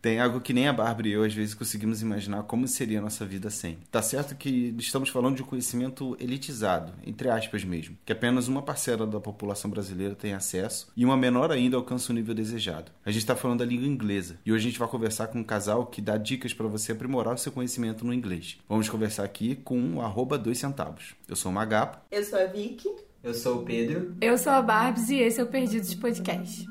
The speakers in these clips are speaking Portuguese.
Tem algo que nem a Bárbara e eu às vezes conseguimos imaginar como seria a nossa vida sem. Tá certo que estamos falando de um conhecimento elitizado, entre aspas mesmo, que apenas uma parcela da população brasileira tem acesso e uma menor ainda alcança o nível desejado. A gente está falando da língua inglesa e hoje a gente vai conversar com um casal que dá dicas para você aprimorar o seu conhecimento no inglês. Vamos conversar aqui com o arroba dois centavos. Eu sou o Magapo. Eu sou a Vicky. Eu sou o Pedro. Eu sou a Barbs e esse é o Perdidos Podcast.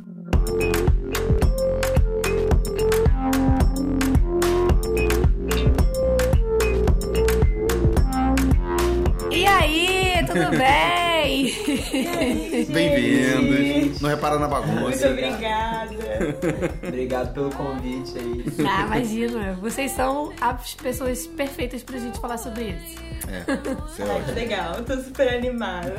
Tudo bem? Bem-vindos. Não repara na bagunça. Muito obrigada. Obrigado pelo convite aí. Ah, imagina, vocês são as pessoas perfeitas pra gente falar sobre isso. É, isso é ótimo. legal, tô super animada.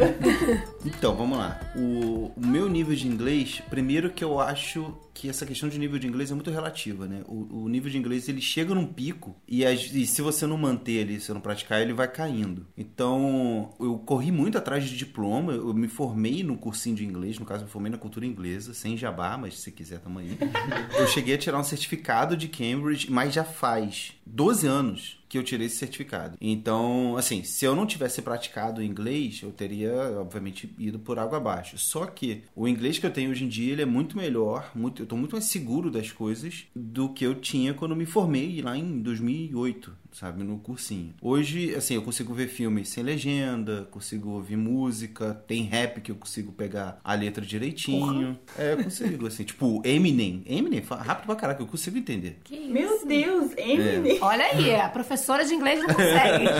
Então, vamos lá. O, o meu nível de inglês, primeiro que eu acho que essa questão de nível de inglês é muito relativa, né? O, o nível de inglês, ele chega num pico e, as- e se você não manter ele, se você não praticar, ele vai caindo. Então, eu corri muito atrás de diploma, eu me formei no cursinho de inglês, no caso, me formei na cultura inglesa, sem jabá, mas se quiser, tamo aí. Eu cheguei a tirar um certificado de Cambridge, mas já faz 12 anos que eu tirei esse certificado. Então, assim, se eu não tivesse praticado inglês, eu teria, obviamente, ido por água abaixo. Só que o inglês que eu tenho hoje em dia, ele é muito melhor, muito, eu tô muito mais seguro das coisas do que eu tinha quando me formei lá em 2008, sabe, no cursinho. Hoje, assim, eu consigo ver filmes sem legenda, consigo ouvir música, tem rap que eu consigo pegar a letra direitinho. É, eu consigo, assim, tipo, Eminem. Eminem, rápido pra caraca, eu consigo entender. Que isso? Meu Deus, Emily. Olha aí, a professora de inglês não consegue.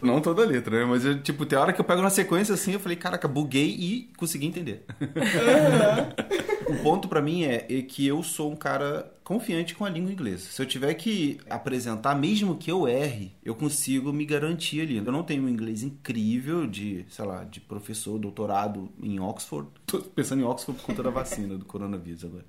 Não toda a letra, né? Mas, eu, tipo, tem hora que eu pego na sequência assim, eu falei, caraca, buguei e consegui entender. o ponto pra mim é, é que eu sou um cara confiante com a língua inglesa. Se eu tiver que apresentar, mesmo que eu erre, eu consigo me garantir ali. Eu não tenho um inglês incrível de, sei lá, de professor, doutorado em Oxford. Tô pensando em Oxford por conta da vacina do coronavírus agora.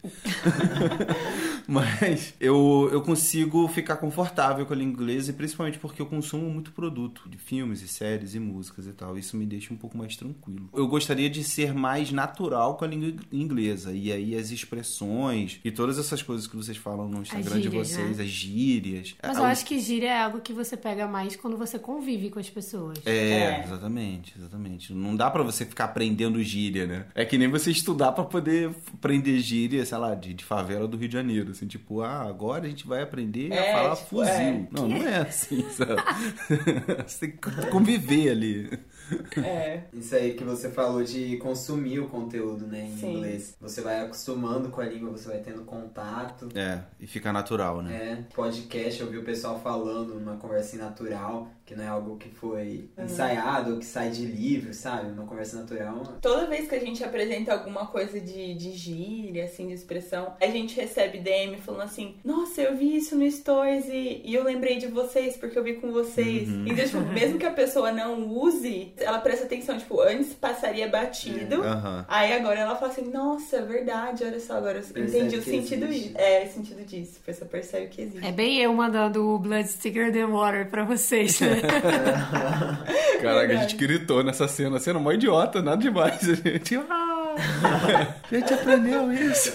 Mas eu, eu consigo ficar confortável com a língua inglesa, e principalmente porque eu consumo muito produto de filmes e séries e músicas e tal. Isso me deixa um pouco mais tranquilo. Eu gostaria de ser mais natural com a língua inglesa. E aí as expressões e todas essas coisas que vocês falam no Instagram de gírias, vocês, né? as gírias. Mas eu acho que gíria é algo que você pega mais quando você convive com as pessoas. É, É. exatamente, exatamente. Não dá pra você ficar aprendendo gíria, né? É que nem você estudar pra poder aprender gíria, sei lá, de, de favela do Rio de Janeiro. Assim, tipo, ah, agora a gente vai aprender a É, falar tipo, fuzil. é. Não, não é assim, sabe? você tem que conviver ali. É. Isso aí que você falou de consumir o conteúdo, né, em Sim. inglês. Você vai acostumando com a língua, você vai tendo contato. É, e fica natural, né? É, podcast, eu vi o pessoal falando numa conversa natural, que não é algo que foi Uhum. ensaiado ou que sai de livro, sabe? Uma conversa natural. Toda vez que a gente apresenta alguma coisa de, de gíria, assim, de expressão, a gente recebe DM falando assim: Nossa, eu vi isso no Stories e, e eu lembrei de vocês porque eu vi com vocês. Uhum. Então, tipo, mesmo que a pessoa não use, ela presta atenção. Tipo, antes passaria batido. Aham. Aí agora ela fala assim, nossa, é verdade, olha só, agora eu Percebe entendi o sentido existe. disso. É, o sentido disso. A pessoa percebe que existe. É bem eu mandando o Blood Sticker Than Water pra vocês, né? Caraca, a gente gritou nessa cena, cena mó idiota, nada demais. A gente, ah, a gente aprendeu isso.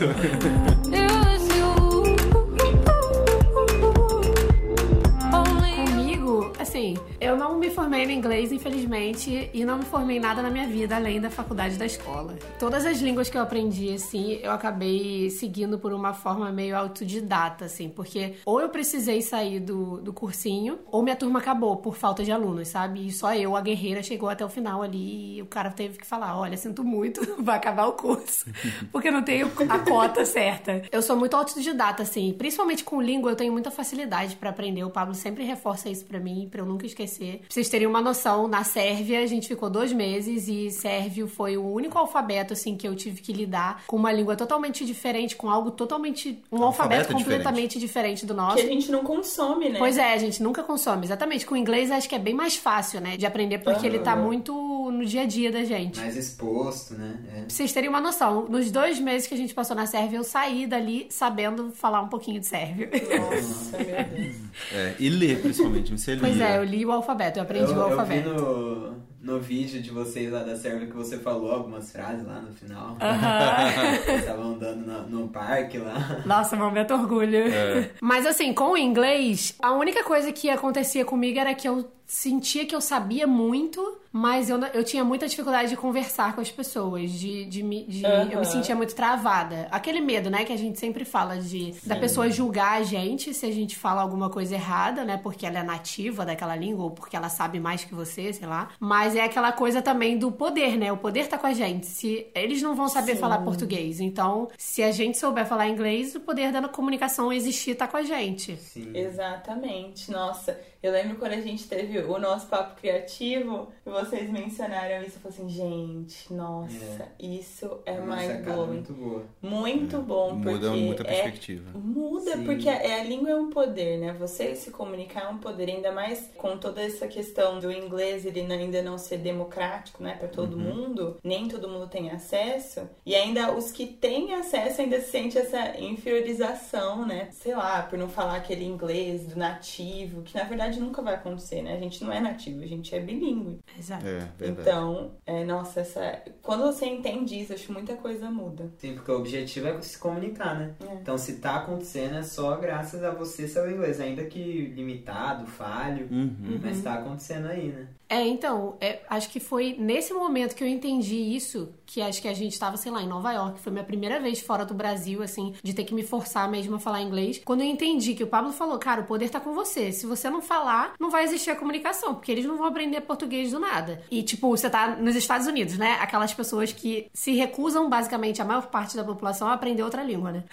Assim, eu não me formei no inglês, infelizmente, e não me formei nada na minha vida além da faculdade da escola. Todas as línguas que eu aprendi, assim, eu acabei seguindo por uma forma meio autodidata, assim, porque ou eu precisei sair do, do cursinho, ou minha turma acabou por falta de alunos, sabe? E só eu, a guerreira, chegou até o final ali e o cara teve que falar: olha, sinto muito, vai acabar o curso, porque eu não tenho a cota certa. Eu sou muito autodidata, assim, principalmente com língua, eu tenho muita facilidade pra aprender. O Pablo sempre reforça isso pra mim, pra eu nunca esquecer. Pra vocês terem uma noção, na Sérvia a gente ficou dois meses e sérvio foi o único alfabeto, assim, que eu tive que lidar com uma língua totalmente diferente, com algo totalmente. um alfabeto, Alfabeto completamente diferente. do nosso. Que a gente não consome, né? Pois é, a gente nunca consome. Exatamente. Com o inglês acho que é bem mais fácil, né? De aprender, porque ele tá muito no dia a dia da gente. Mais exposto, né? É. Pra vocês terem uma noção, nos dois meses que a gente passou na Sérvia, eu saí dali sabendo falar um pouquinho de sérvio. Nossa, meu Deus. É, e ler, principalmente, você lia. pois é, eu li o alfabeto, eu aprendi eu, o eu vi alfabeto. no, no vídeo de vocês lá da Sérvia que você falou algumas frases lá no final. Aham. Vocês estavam andando no, no parque lá. Nossa, momento orgulho. É. Mas assim, com o inglês, a única coisa que acontecia comigo era que eu sentia que eu sabia muito, mas eu, eu tinha muita dificuldade de conversar com as pessoas, de, de, me- de- Aham. eu me sentia muito travada. Aquele medo, né, que a gente sempre fala de da pessoa julgar a gente se a gente fala alguma coisa errada, né, porque ela é nativa daquela língua ou porque ela sabe mais que você, sei lá. Mas é aquela coisa também do poder, né? O poder tá com a gente. Se eles não vão saber Sim. falar português, então se a gente souber falar inglês, o poder da comunicação existir tá com a gente. Sim. Exatamente. Nossa, eu lembro quando a gente teve o nosso papo criativo e vocês mencionaram isso. Eu falei assim, gente, nossa, isso é É uma mais sacada blowing. muito boa. Muito bom, Muda porque muita é perspectiva. Muda, Sim. porque a, é, a língua é um poder, né? Você se comunicar é um poder, ainda mais com toda essa questão do inglês ele ainda não ser democrático, né, para todo mundo, nem todo mundo tem acesso, e ainda os que têm acesso ainda sentem essa inferiorização, né? Sei lá, por não falar aquele inglês do nativo, que na verdade nunca vai acontecer, né? A gente não é nativo, a gente é bilíngue. Exato. É, verdade. Então, é, nossa, essa. Quando você entende isso, acho que muita coisa muda. Sim, porque o objetivo é se comunicar, né? É. Então, se tá acontecendo, é só graças a você saber inglês, ainda que limitado, falho, Uhum. mas tá acontecendo aí, né? É, então, é, acho que foi nesse momento que eu entendi isso, que acho que a gente tava, sei lá, em Nova York, foi minha primeira vez fora do Brasil, assim, de ter que me forçar mesmo a falar inglês. Quando eu entendi que o Pablo falou, cara, o poder tá com você. Se você não falar, não vai existir a comunicação, porque eles não vão aprender português do nada. E, tipo, você tá nos Estados Unidos, né? Aquelas pessoas que se recusam, basicamente, a maior parte da população a aprender outra língua, né?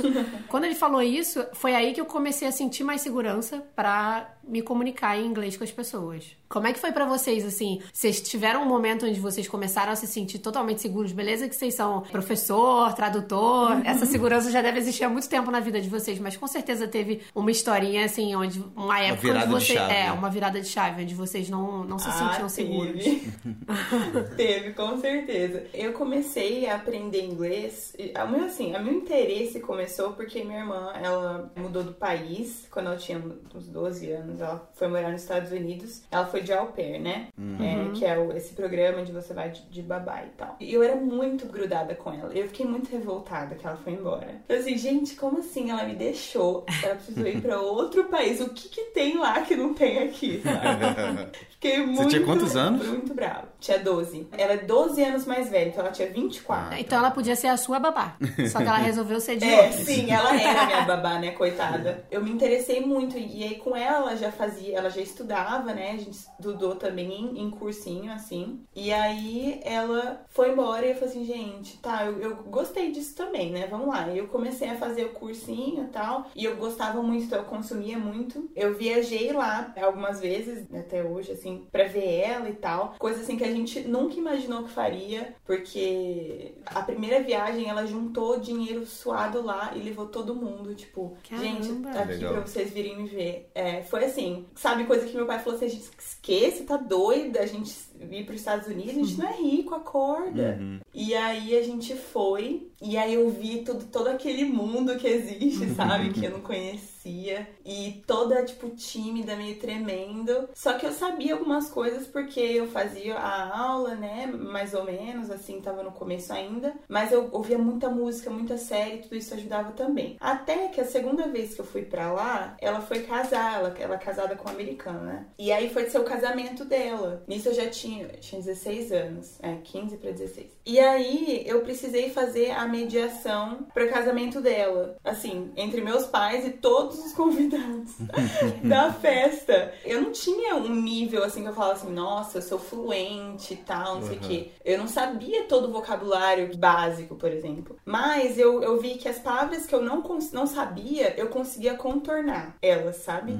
Quando ele falou isso, foi aí que eu comecei a sentir mais segurança pra me comunicar em inglês com as pessoas. Como é que foi pra vocês, assim? Vocês tiveram um momento onde vocês começaram a se sentir totalmente seguros? Beleza que vocês são professor, tradutor, essa segurança já deve existir há muito tempo na vida de vocês, mas com certeza teve uma historinha, assim, onde uma época virada onde de vocês... chave, É, uma virada de chave, onde vocês não, não se Ah, sentiam seguros. teve. teve, com certeza. Eu comecei a aprender inglês, a meu, assim, a meu interesse começou porque minha irmã, ela mudou do país quando ela tinha uns 12 anos, ela foi morar nos Estados Unidos, ela foi de au pair, né? É, que é o- esse programa onde você vai de, de babá e tal. E eu era muito grudada com ela, eu fiquei muito revoltada que ela foi embora. Eu assim, gente, como assim ela me deixou? Ela precisou ir pra outro país, o que que tem lá que não tem aqui? Fiquei muito. tinha quantos anos? Muito brava. Tinha 12. Ela é 12 anos mais velha, então ela tinha 24. Então ela podia ser a sua babá. Só que ela resolveu ser de É, outros. sim, ela era minha babá, né, coitada. Eu me interessei muito e aí com ela ela já fazia, ela já estudava, né? A gente estudou também em, em cursinho, assim. E aí ela foi embora e eu falei assim, gente, tá, eu, eu gostei disso também, né? Vamos lá. E eu comecei a fazer o cursinho e tal. E eu gostava muito, então eu consumia muito. Eu viajei lá algumas vezes, até hoje, assim, pra ver ela e tal. Coisa assim que a gente nunca imaginou que faria, porque a primeira viagem ela juntou dinheiro suado lá e levou todo mundo. Tipo, Caramba. gente, tá aqui Legal. pra vocês virem me ver. É, foi assim, sabe, coisa que meu pai falou assim: a gente esquece, tá doida, a gente ir pros Estados Unidos, a gente não é rico, acorda. Uhum. E aí a gente foi, e aí eu vi tudo, todo aquele mundo que existe, sabe? que eu não conhecia. E toda, tipo, tímida, meio tremendo. Só que eu sabia algumas coisas porque eu fazia a aula, né? Mais ou menos, assim, tava no começo ainda. Mas eu ouvia muita música, muita série, tudo isso ajudava também. Até que a segunda vez que eu fui pra lá, ela foi casar, ela, ela é casada com um americano, né? E aí foi ser o casamento dela. Nisso eu já tinha, eu tinha 16 anos, é, 15 pra 16. E aí eu precisei fazer a mediação pro casamento dela, assim, entre meus pais e todos os convidados da festa. Eu não tinha um nível assim que eu falava assim, nossa, eu sou fluente e tal, não sei o Uhum. quê. Eu não sabia todo o vocabulário básico, por exemplo. Mas eu, eu vi que as palavras que eu não, não sabia, eu conseguia contornar elas, sabe?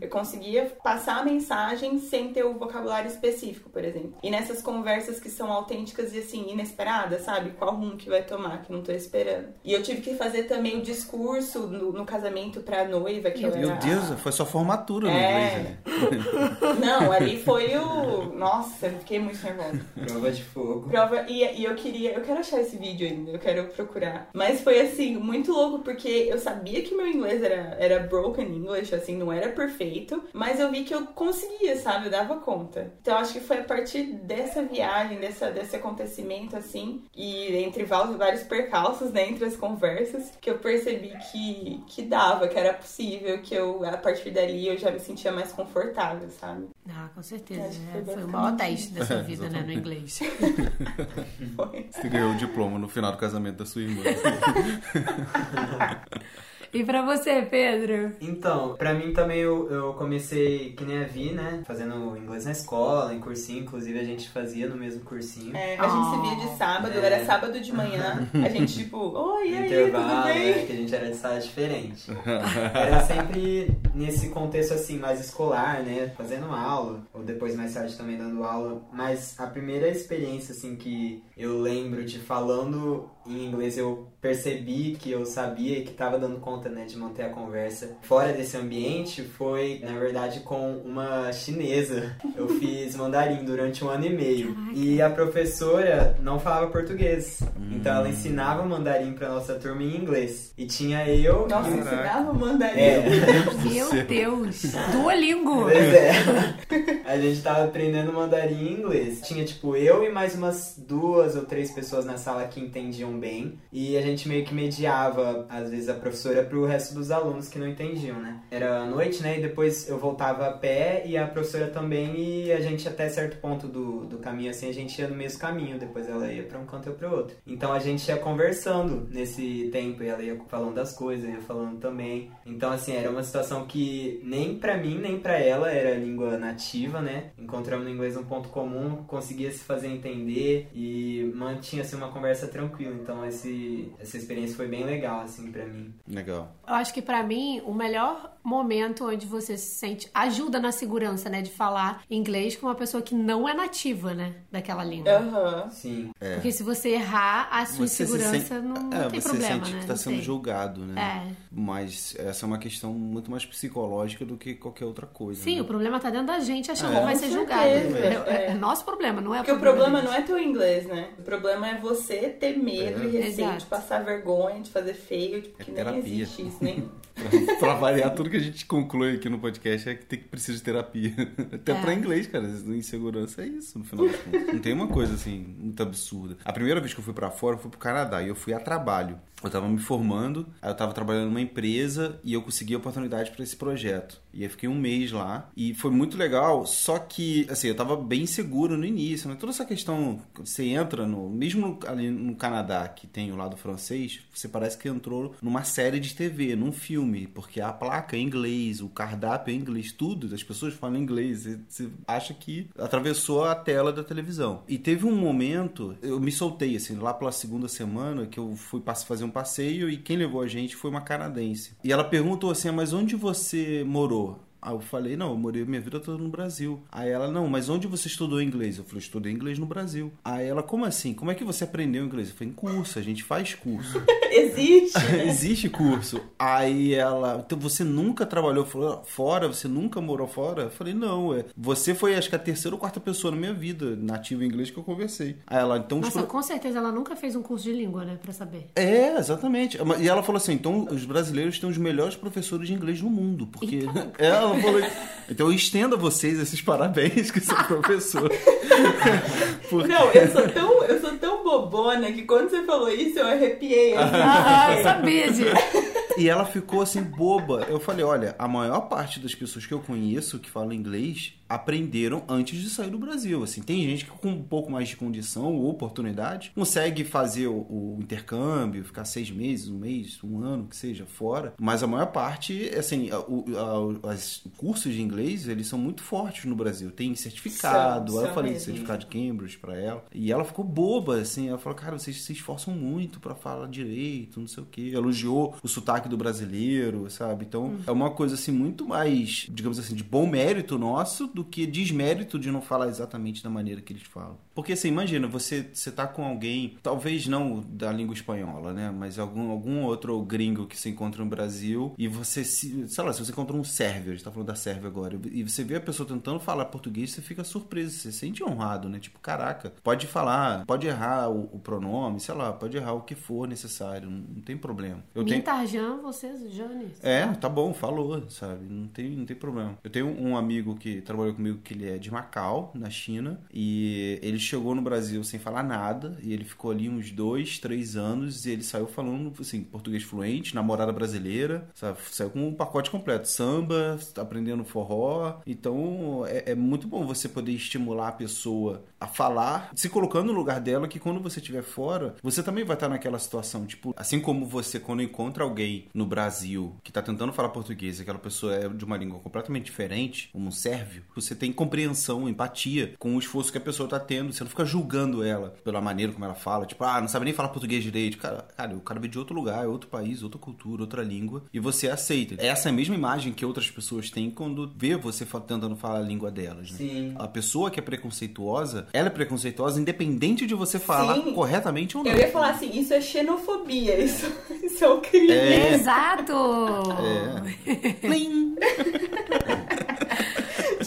Eu conseguia passar a mensagem sem ter o vocabulário específico, por exemplo. E nessas conversas que são autênticas e assim, inesperadas, sabe? Qual rumo que vai tomar, que eu não tô esperando. E eu tive que fazer também o discurso no, no casamento pra noiva, que eu Meu era. Deus, foi só formatura no É. inglês. Né? Não, ali foi o. Nossa, eu fiquei muito nervosa. Prova de fogo. Prova. E, e eu queria. Eu quero achar esse vídeo ainda, eu quero procurar. Mas foi assim, muito louco, porque eu sabia que meu inglês era, era broken English, assim, não era perfeito. Mas eu vi que eu conseguia, sabe? Eu dava conta. Então acho que foi a partir partir dessa viagem, dessa, desse acontecimento, assim, e entre vários percalços, né, entre as conversas, que eu percebi que, que dava, que era possível, que eu, a partir dali, eu já me sentia mais confortável, sabe? Ah, com certeza. É, foi o maior teste da sua vida, né, no inglês. foi. Você ganhou o diploma no final do casamento da sua irmã. E pra você, Pedro? Então, pra mim também eu, eu comecei, que nem a Vi, né? Fazendo inglês na escola, em cursinho. Inclusive a gente fazia no mesmo cursinho. É, a gente se via de sábado, é. era sábado de manhã. A gente, tipo, oi, aí, Intervalo, tudo bem? Né, que a gente era de sala diferente. Era sempre nesse contexto assim, mais escolar, né? Fazendo aula. Ou depois mais tarde também dando aula. Mas a primeira experiência, assim, que eu lembro de falando em inglês, eu percebi que eu sabia e que estava dando conta né, de manter a conversa fora desse ambiente foi, na verdade, com uma chinesa. Eu fiz mandarim durante um ano e meio. E a professora não falava português. Hum. Então ela ensinava mandarim pra nossa turma em inglês. E tinha eu. Nossa, e... ensinava mandarim. É. Meu Deus! Duolingo! Pois é. A gente tava aprendendo mandarim em inglês. Tinha, tipo, eu e mais umas duas ou três pessoas na sala que entendiam bem. E a gente meio que mediava, às vezes, a professora pro resto dos alunos que não entendiam, né? Era à noite, né? E depois eu voltava a pé e a professora também. E a gente, até certo ponto do, do caminho, assim, a gente ia no mesmo caminho. Depois ela ia pra um canto e eu pro outro. Então a gente ia conversando nesse tempo. E ela ia falando das coisas, ia falando também. Então, assim, era uma situação que nem pra mim, nem pra ela era língua nativa, né? Encontramos no inglês um ponto comum, conseguia se fazer entender e mantinha, assim, uma conversa tranquila. Então, esse, essa experiência foi bem legal, assim, pra mim. Legal. Eu acho que para mim o melhor momento onde você se sente ajuda na segurança, né, de falar inglês com uma pessoa que não é nativa, né, daquela língua. Aham. Uhum. Sim. É. Porque se você errar, a sua você segurança sente... não, é, não tem você problema, sente né? que está sendo sei. julgado, né? É. Mas essa é uma questão muito mais psicológica do que qualquer outra coisa. Sim, né? o problema tá dentro da gente achando É. que vai ser julgado. É, é. é nosso problema, não é Porque o problema não é teu inglês, né? O problema é você ter medo É. e receio Exato. de passar vergonha, de fazer feio, tipo, É que terapia. Nem existe isso, nem. pra, variar, tudo que a gente conclui aqui no podcast é que tem que precisa de terapia. Até É. pra inglês, cara. Insegurança é isso, no final das contas. Não tem uma coisa assim muito absurda. A primeira vez que eu fui pra fora, eu fui pro Canadá e eu fui a trabalho. Eu tava me formando, aí eu tava trabalhando numa empresa e eu consegui a oportunidade para esse projeto. E eu fiquei um mês lá e foi muito legal, só que, assim, eu tava bem seguro no início, né? Toda essa questão, você entra no. Mesmo ali no Canadá, que tem o lado francês, você parece que entrou numa série de TV, num filme, porque a placa é em inglês, o cardápio é em inglês, tudo, as pessoas falam inglês. Você, acha que atravessou a tela da televisão. E teve um momento, eu me soltei, assim, lá pela segunda semana, que eu fui fazer um passeio e quem levou a gente foi uma canadense. E ela perguntou assim: "Ah, mas onde você morou? Aí eu falei, não, eu morei minha vida toda no Brasil. Aí ela, não, mas onde você estudou inglês? Eu falei, estudei inglês no Brasil. Aí ela, como assim? Como é que você aprendeu inglês? Eu falei, em curso, a gente faz curso. existe! né? Existe curso. Aí ela, então você nunca trabalhou fo- fora? Você nunca morou fora? Eu falei, não, é. Você foi, acho que a terceira ou quarta pessoa na minha vida nativa em inglês que eu conversei. Aí ela, então... os Nossa, pro- com certeza ela nunca fez um curso de língua, né, pra saber. É, exatamente. E ela falou assim: então os brasileiros têm os melhores professores de inglês no mundo. Porque. É, ela falou. Então eu estendo a vocês esses parabéns que são professor. Porque- Não, eu sou tão, eu sou tão bobona que quando você falou isso eu arrepiei. assim. Ah, eu sabia disso. E ela ficou assim, boba. Eu falei: olha, a maior parte das pessoas que eu conheço que falam inglês aprenderam antes de sair do Brasil. Assim, tem gente que com um pouco mais de condição ou oportunidade consegue fazer o, o intercâmbio, ficar seis meses, um mês, um ano, que seja, fora. Mas a maior parte, assim, a- o- a- as cursos de inglês, eles são muito fortes no Brasil. Tem certificado. São, eu falei mesmo. certificado de Cambridge pra ela. E ela ficou boba, assim. Ela falou, cara, vocês se esforçam muito pra falar direito, não sei o quê. Elogiou o sotaque do brasileiro, sabe? Então, é uma coisa, assim, muito mais, digamos assim, de bom mérito nosso do que desmérito de não falar exatamente da maneira que eles falam. Porque, assim, imagina, você, você tá com alguém, talvez não da língua espanhola, né? Mas algum, algum outro gringo que se encontra no Brasil e você, se, sei lá, se você encontra um sérvio, a gente tá falando da Sérvia agora, e você vê a pessoa tentando falar português, você fica surpreso, você se sente honrado, né? Tipo, caraca, pode falar, pode errar o, o pronome, sei lá, pode errar o que for necessário, não, não tem problema. Eu tenho... Mintarjan, vocês, Jane. É, tá bom, falou, sabe? Não tem, não tem problema. Eu tenho um amigo que trabalhou trabalhou comigo que ele é de Macau, na China, e ele chegou no Brasil sem falar nada, e ele ficou ali uns dois, três anos, e ele saiu falando, assim, português fluente, namorada brasileira, sabe? Saiu com um pacote completo, samba, aprendendo forró, então é, é muito bom você poder estimular a pessoa a falar, se colocando no lugar dela, que quando você estiver fora, você também vai estar naquela situação, tipo, assim como você quando encontra alguém no Brasil que tá tentando falar português, aquela pessoa é de uma língua completamente diferente, como um sérvio, você tem compreensão, empatia com o esforço que a pessoa tá tendo, você não fica julgando ela pela maneira como ela fala, tipo, ah, não sabe nem falar português direito, cara, cara, o cara veio de outro lugar, é outro país, outra cultura, outra língua, e você aceita. Essa é a mesma imagem que outras pessoas têm quando vê você tentando falar a língua delas, né? Sim. A pessoa que é preconceituosa, ela é preconceituosa independente de você falar Sim. corretamente ou não. Eu ia falar assim, isso é xenofobia, isso, isso é um crime. É. Exato! É.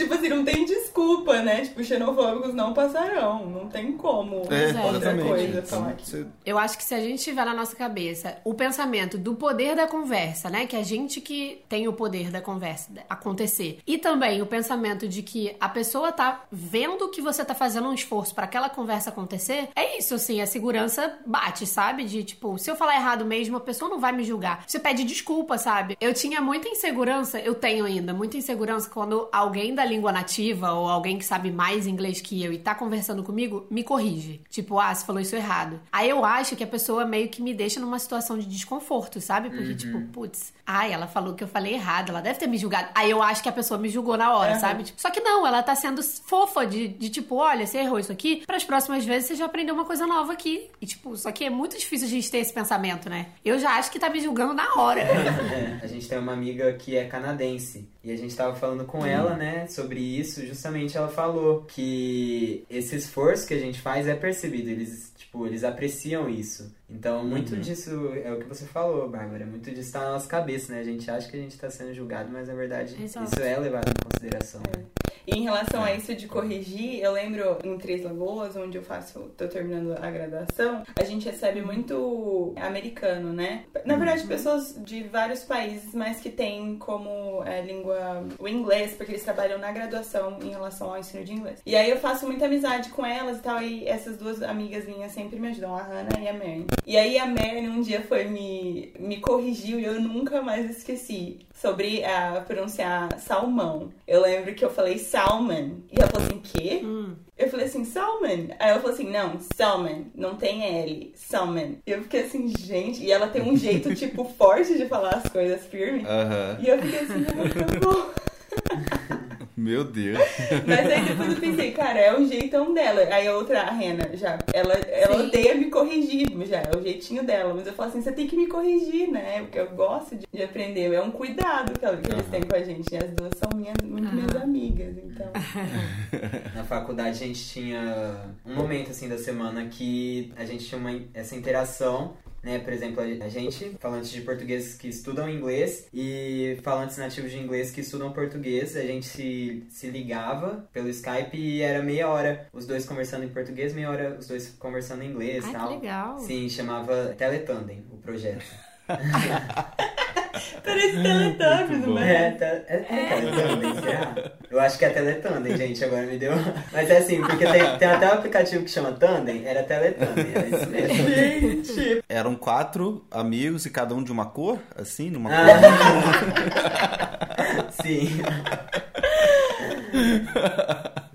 Tipo assim, não tem desculpa, né? Tipo, xenofóbicos não passarão. Não tem como É, outra exatamente. coisa falar Então, Eu acho que se a gente tiver na nossa cabeça o pensamento do poder da conversa, né? Que a gente que tem o poder da conversa acontecer. E também o pensamento de que a pessoa tá vendo que você tá fazendo um esforço pra aquela conversa acontecer. É isso, assim, a segurança bate, sabe? De tipo, se eu falar errado mesmo, a pessoa não vai me julgar. Você pede desculpa, sabe? Eu tinha muita insegurança, eu tenho ainda, muita insegurança quando alguém da língua nativa ou alguém que sabe mais inglês que eu e tá conversando comigo, me corrige. Tipo, ah, você falou isso errado. Aí eu acho que a pessoa meio que me deixa numa situação de desconforto, sabe? Porque, tipo, putz, ai, ela falou que eu falei errado, ela deve ter me julgado. Aí eu acho que a pessoa me julgou na hora, Uhum. sabe? Tipo, só que não, ela tá sendo fofa de, de tipo, olha, você errou isso aqui, pras próximas vezes você já aprendeu uma coisa nova aqui. E, tipo, só que é muito difícil a gente ter esse pensamento, né? Eu já acho que tá me julgando na hora. É, a gente tem uma amiga que é canadense e a gente tava falando com ela, né, sobre isso. Justamente ela falou que esse esforço que a gente faz é percebido. Eles, tipo, eles apreciam isso. Então, muito disso é o que você falou, Bárbara. Muito disso tá na nossa cabeça, né? A gente acha que a gente tá sendo julgado, mas na verdade Exato. isso é levado em consideração. né? E em relação a isso de corrigir, eu lembro em Três Lagoas, onde eu faço, tô terminando a graduação, a gente recebe muito americano, né? Na verdade, pessoas de vários países, mas que têm como é, língua o inglês, porque eles trabalham na graduação em relação ao ensino de inglês. E aí eu faço muita amizade com elas e tal, e essas duas amigas minhas sempre me ajudam, a Hannah e a Mary. E aí a Mary um dia foi me, me corrigiu e eu nunca mais esqueci sobre a pronunciar salmão. Eu lembro que eu falei salmon. E ela falou assim, quê? Eu falei assim, salmon. Aí ela falou assim, não, salmon. Não tem L. Salmon. E eu fiquei assim, gente. E ela tem um jeito, tipo, forte de falar as coisas firme. Aham. E eu fiquei assim, ah, tá bom. Meu Deus. Mas aí depois eu pensei, cara, é o jeitão dela. Aí a outra, a Rena, já, ela, ela Sim. odeia me corrigir, já é o jeitinho dela. Mas eu falo assim, você tem que me corrigir, né? Porque eu gosto de, de aprender. É um cuidado que, ela- que eles têm com a gente. E as duas são minhas, muito minhas amigas, então. Na faculdade a gente tinha um momento assim da semana que a gente tinha uma, essa interação, né? Por exemplo, a gente, falantes de português que estudam inglês e falantes nativos de inglês que estudam português, a gente se, se ligava pelo Skype e era meia hora os dois conversando em português, meia hora os dois conversando em inglês e tal. legal. Sim, chamava Teletandem, o projeto. Parece Teletubbies, bom. né? É, te- é, é Teletandem, será? Eu acho que é Teletandem, gente, agora me deu. Mas é assim, porque tem, tem até um aplicativo que chama Tandem, era Teletandem, era isso mesmo. Gente, Eram quatro amigos e cada um de uma cor, assim, numa cor. Ah. Sim,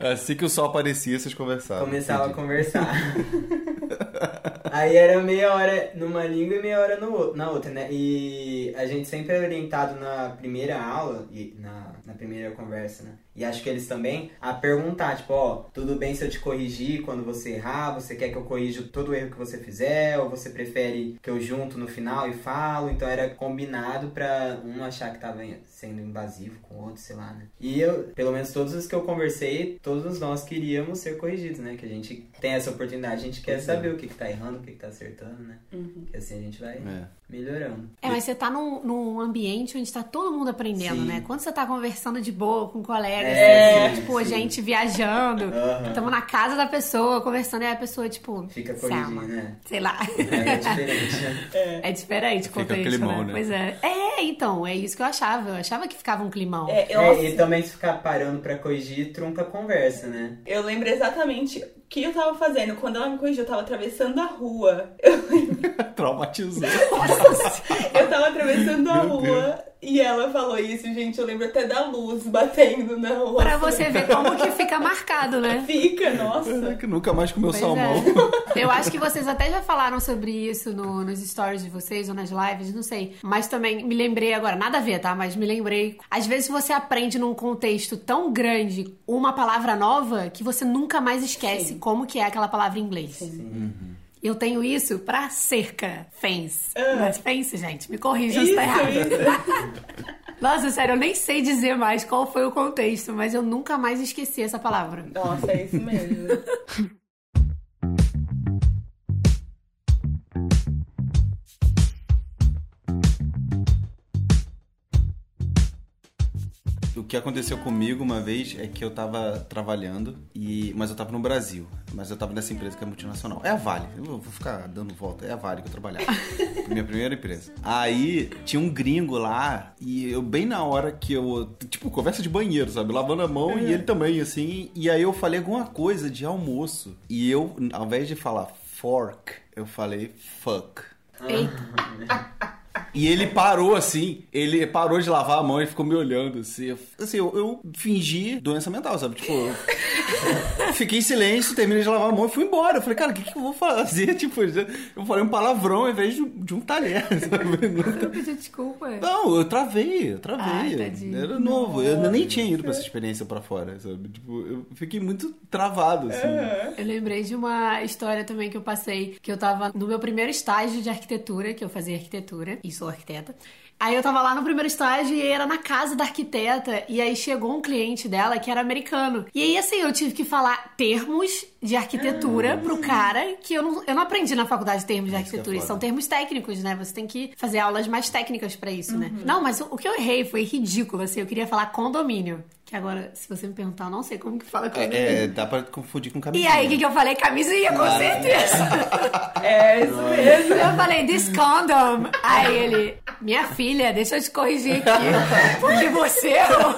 Assim que o sol aparecia, vocês conversavam. começava a conversar. Aí era meia hora numa língua e meia hora no, na outra, né? E a gente sempre é orientado na primeira aula, e na, na primeira conversa, né? E acho que eles também, a perguntar, tipo, ó, tudo bem se eu te corrigir quando você errar? Você quer que eu corrija todo o erro que você fizer? Ou você prefere que eu junto no final e falo? Então era combinado pra um achar que tava sendo invasivo com o outro, sei lá, né? E eu, pelo menos todos os que eu conversei, todos nós queríamos ser corrigidos, né? Que a gente tem essa oportunidade, a gente quer saber o que, que tá errando, o que, que tá acertando, né? Que assim a gente vai É. melhorando. É, mas você tá num, num ambiente onde tá todo mundo aprendendo, Sim. né? Quando você tá conversando de boa com colegas, É, assim, tipo, sim. gente viajando, estamos na casa da pessoa, conversando, e a pessoa, tipo, Fica corrigindo, né? sei lá. É, é diferente, né? É diferente o Fica contexto, climão, né? Pois é. É, É, então, é isso que eu achava. Eu achava que ficava um climão. É, eu, É, e também se ficar parando pra corrigir, trunca a conversa, né? eu lembro exatamente o que eu tava fazendo. Quando ela me corrigiu, eu tava atravessando a rua. Eu, Traumatizou. eu tava atravessando a rua e ela falou isso, gente. Eu lembro até da luz batendo na rua. Pra você ver como que fica marcado, né? Fica, nossa. que nunca mais comeu Pois salmão. é. Eu acho que vocês até já falaram sobre isso no- nos stories de vocês ou nas lives, não sei. Mas também me lembrei agora, nada a ver, tá? Mas me lembrei. Às vezes você aprende num contexto tão grande uma palavra nova que você nunca mais esquece como que é aquela palavra em inglês. Eu tenho isso pra cerca, fence. Mas fence, gente, me corrijam se tá errado. isso. Nossa, sério, eu nem sei dizer mais qual foi o contexto, mas eu nunca mais esqueci essa palavra. Nossa, é isso mesmo. que aconteceu comigo uma vez é que eu tava trabalhando, e mas eu tava no Brasil. Mas eu tava nessa empresa que é multinacional. É a Vale. Eu vou ficar dando volta. É a Vale que eu trabalhava. Minha primeira empresa. Aí tinha um gringo lá, e eu, bem na hora que eu. Tipo, conversa de banheiro, sabe? Lavando a mão e ele também, assim. E aí eu falei alguma coisa de almoço. E eu, ao invés de falar fork, eu falei fuck. Eita. E ele parou assim, ele parou de lavar a mão e ficou me olhando assim. Eu- Assim, eu, eu fingi doença mental, sabe? Tipo, eu fiquei em silêncio, terminei de lavar a mão e fui embora. Eu falei, cara, o que, que eu vou fazer? Tipo, eu falei um palavrão ao invés de, de um talher, sabe? Eu pedi desculpa. Não, eu travei, eu travei. Ai, tadinho. Era novo, eu nem tinha ido pra essa experiência pra fora, sabe? Tipo, eu fiquei muito travado, assim. Eu lembrei de uma história também que eu passei, que eu tava no meu primeiro estágio de arquitetura, que eu fazia arquitetura, e sou arquiteta. Aí eu tava lá no primeiro estágio e era na casa da arquiteta, e aí chegou um cliente dela que era americano. E aí, assim, eu tive que falar termos de arquitetura pro cara que eu não, eu não aprendi na faculdade termos de é arquitetura. Foda. são termos técnicos, né? Você tem que fazer aulas mais técnicas pra isso, né? Não, mas o, o que eu errei foi ridículo, assim. Eu queria falar condomínio. Que agora, se você me perguntar, eu não sei como que fala condomínio. É, é, dá pra confundir com E camisinha. aí, o que, que eu falei? Camisinha, com certeza. É isso mesmo. Eu falei, this condom. Aí ele, minha filha, deixa eu te corrigir aqui. Porque você errou.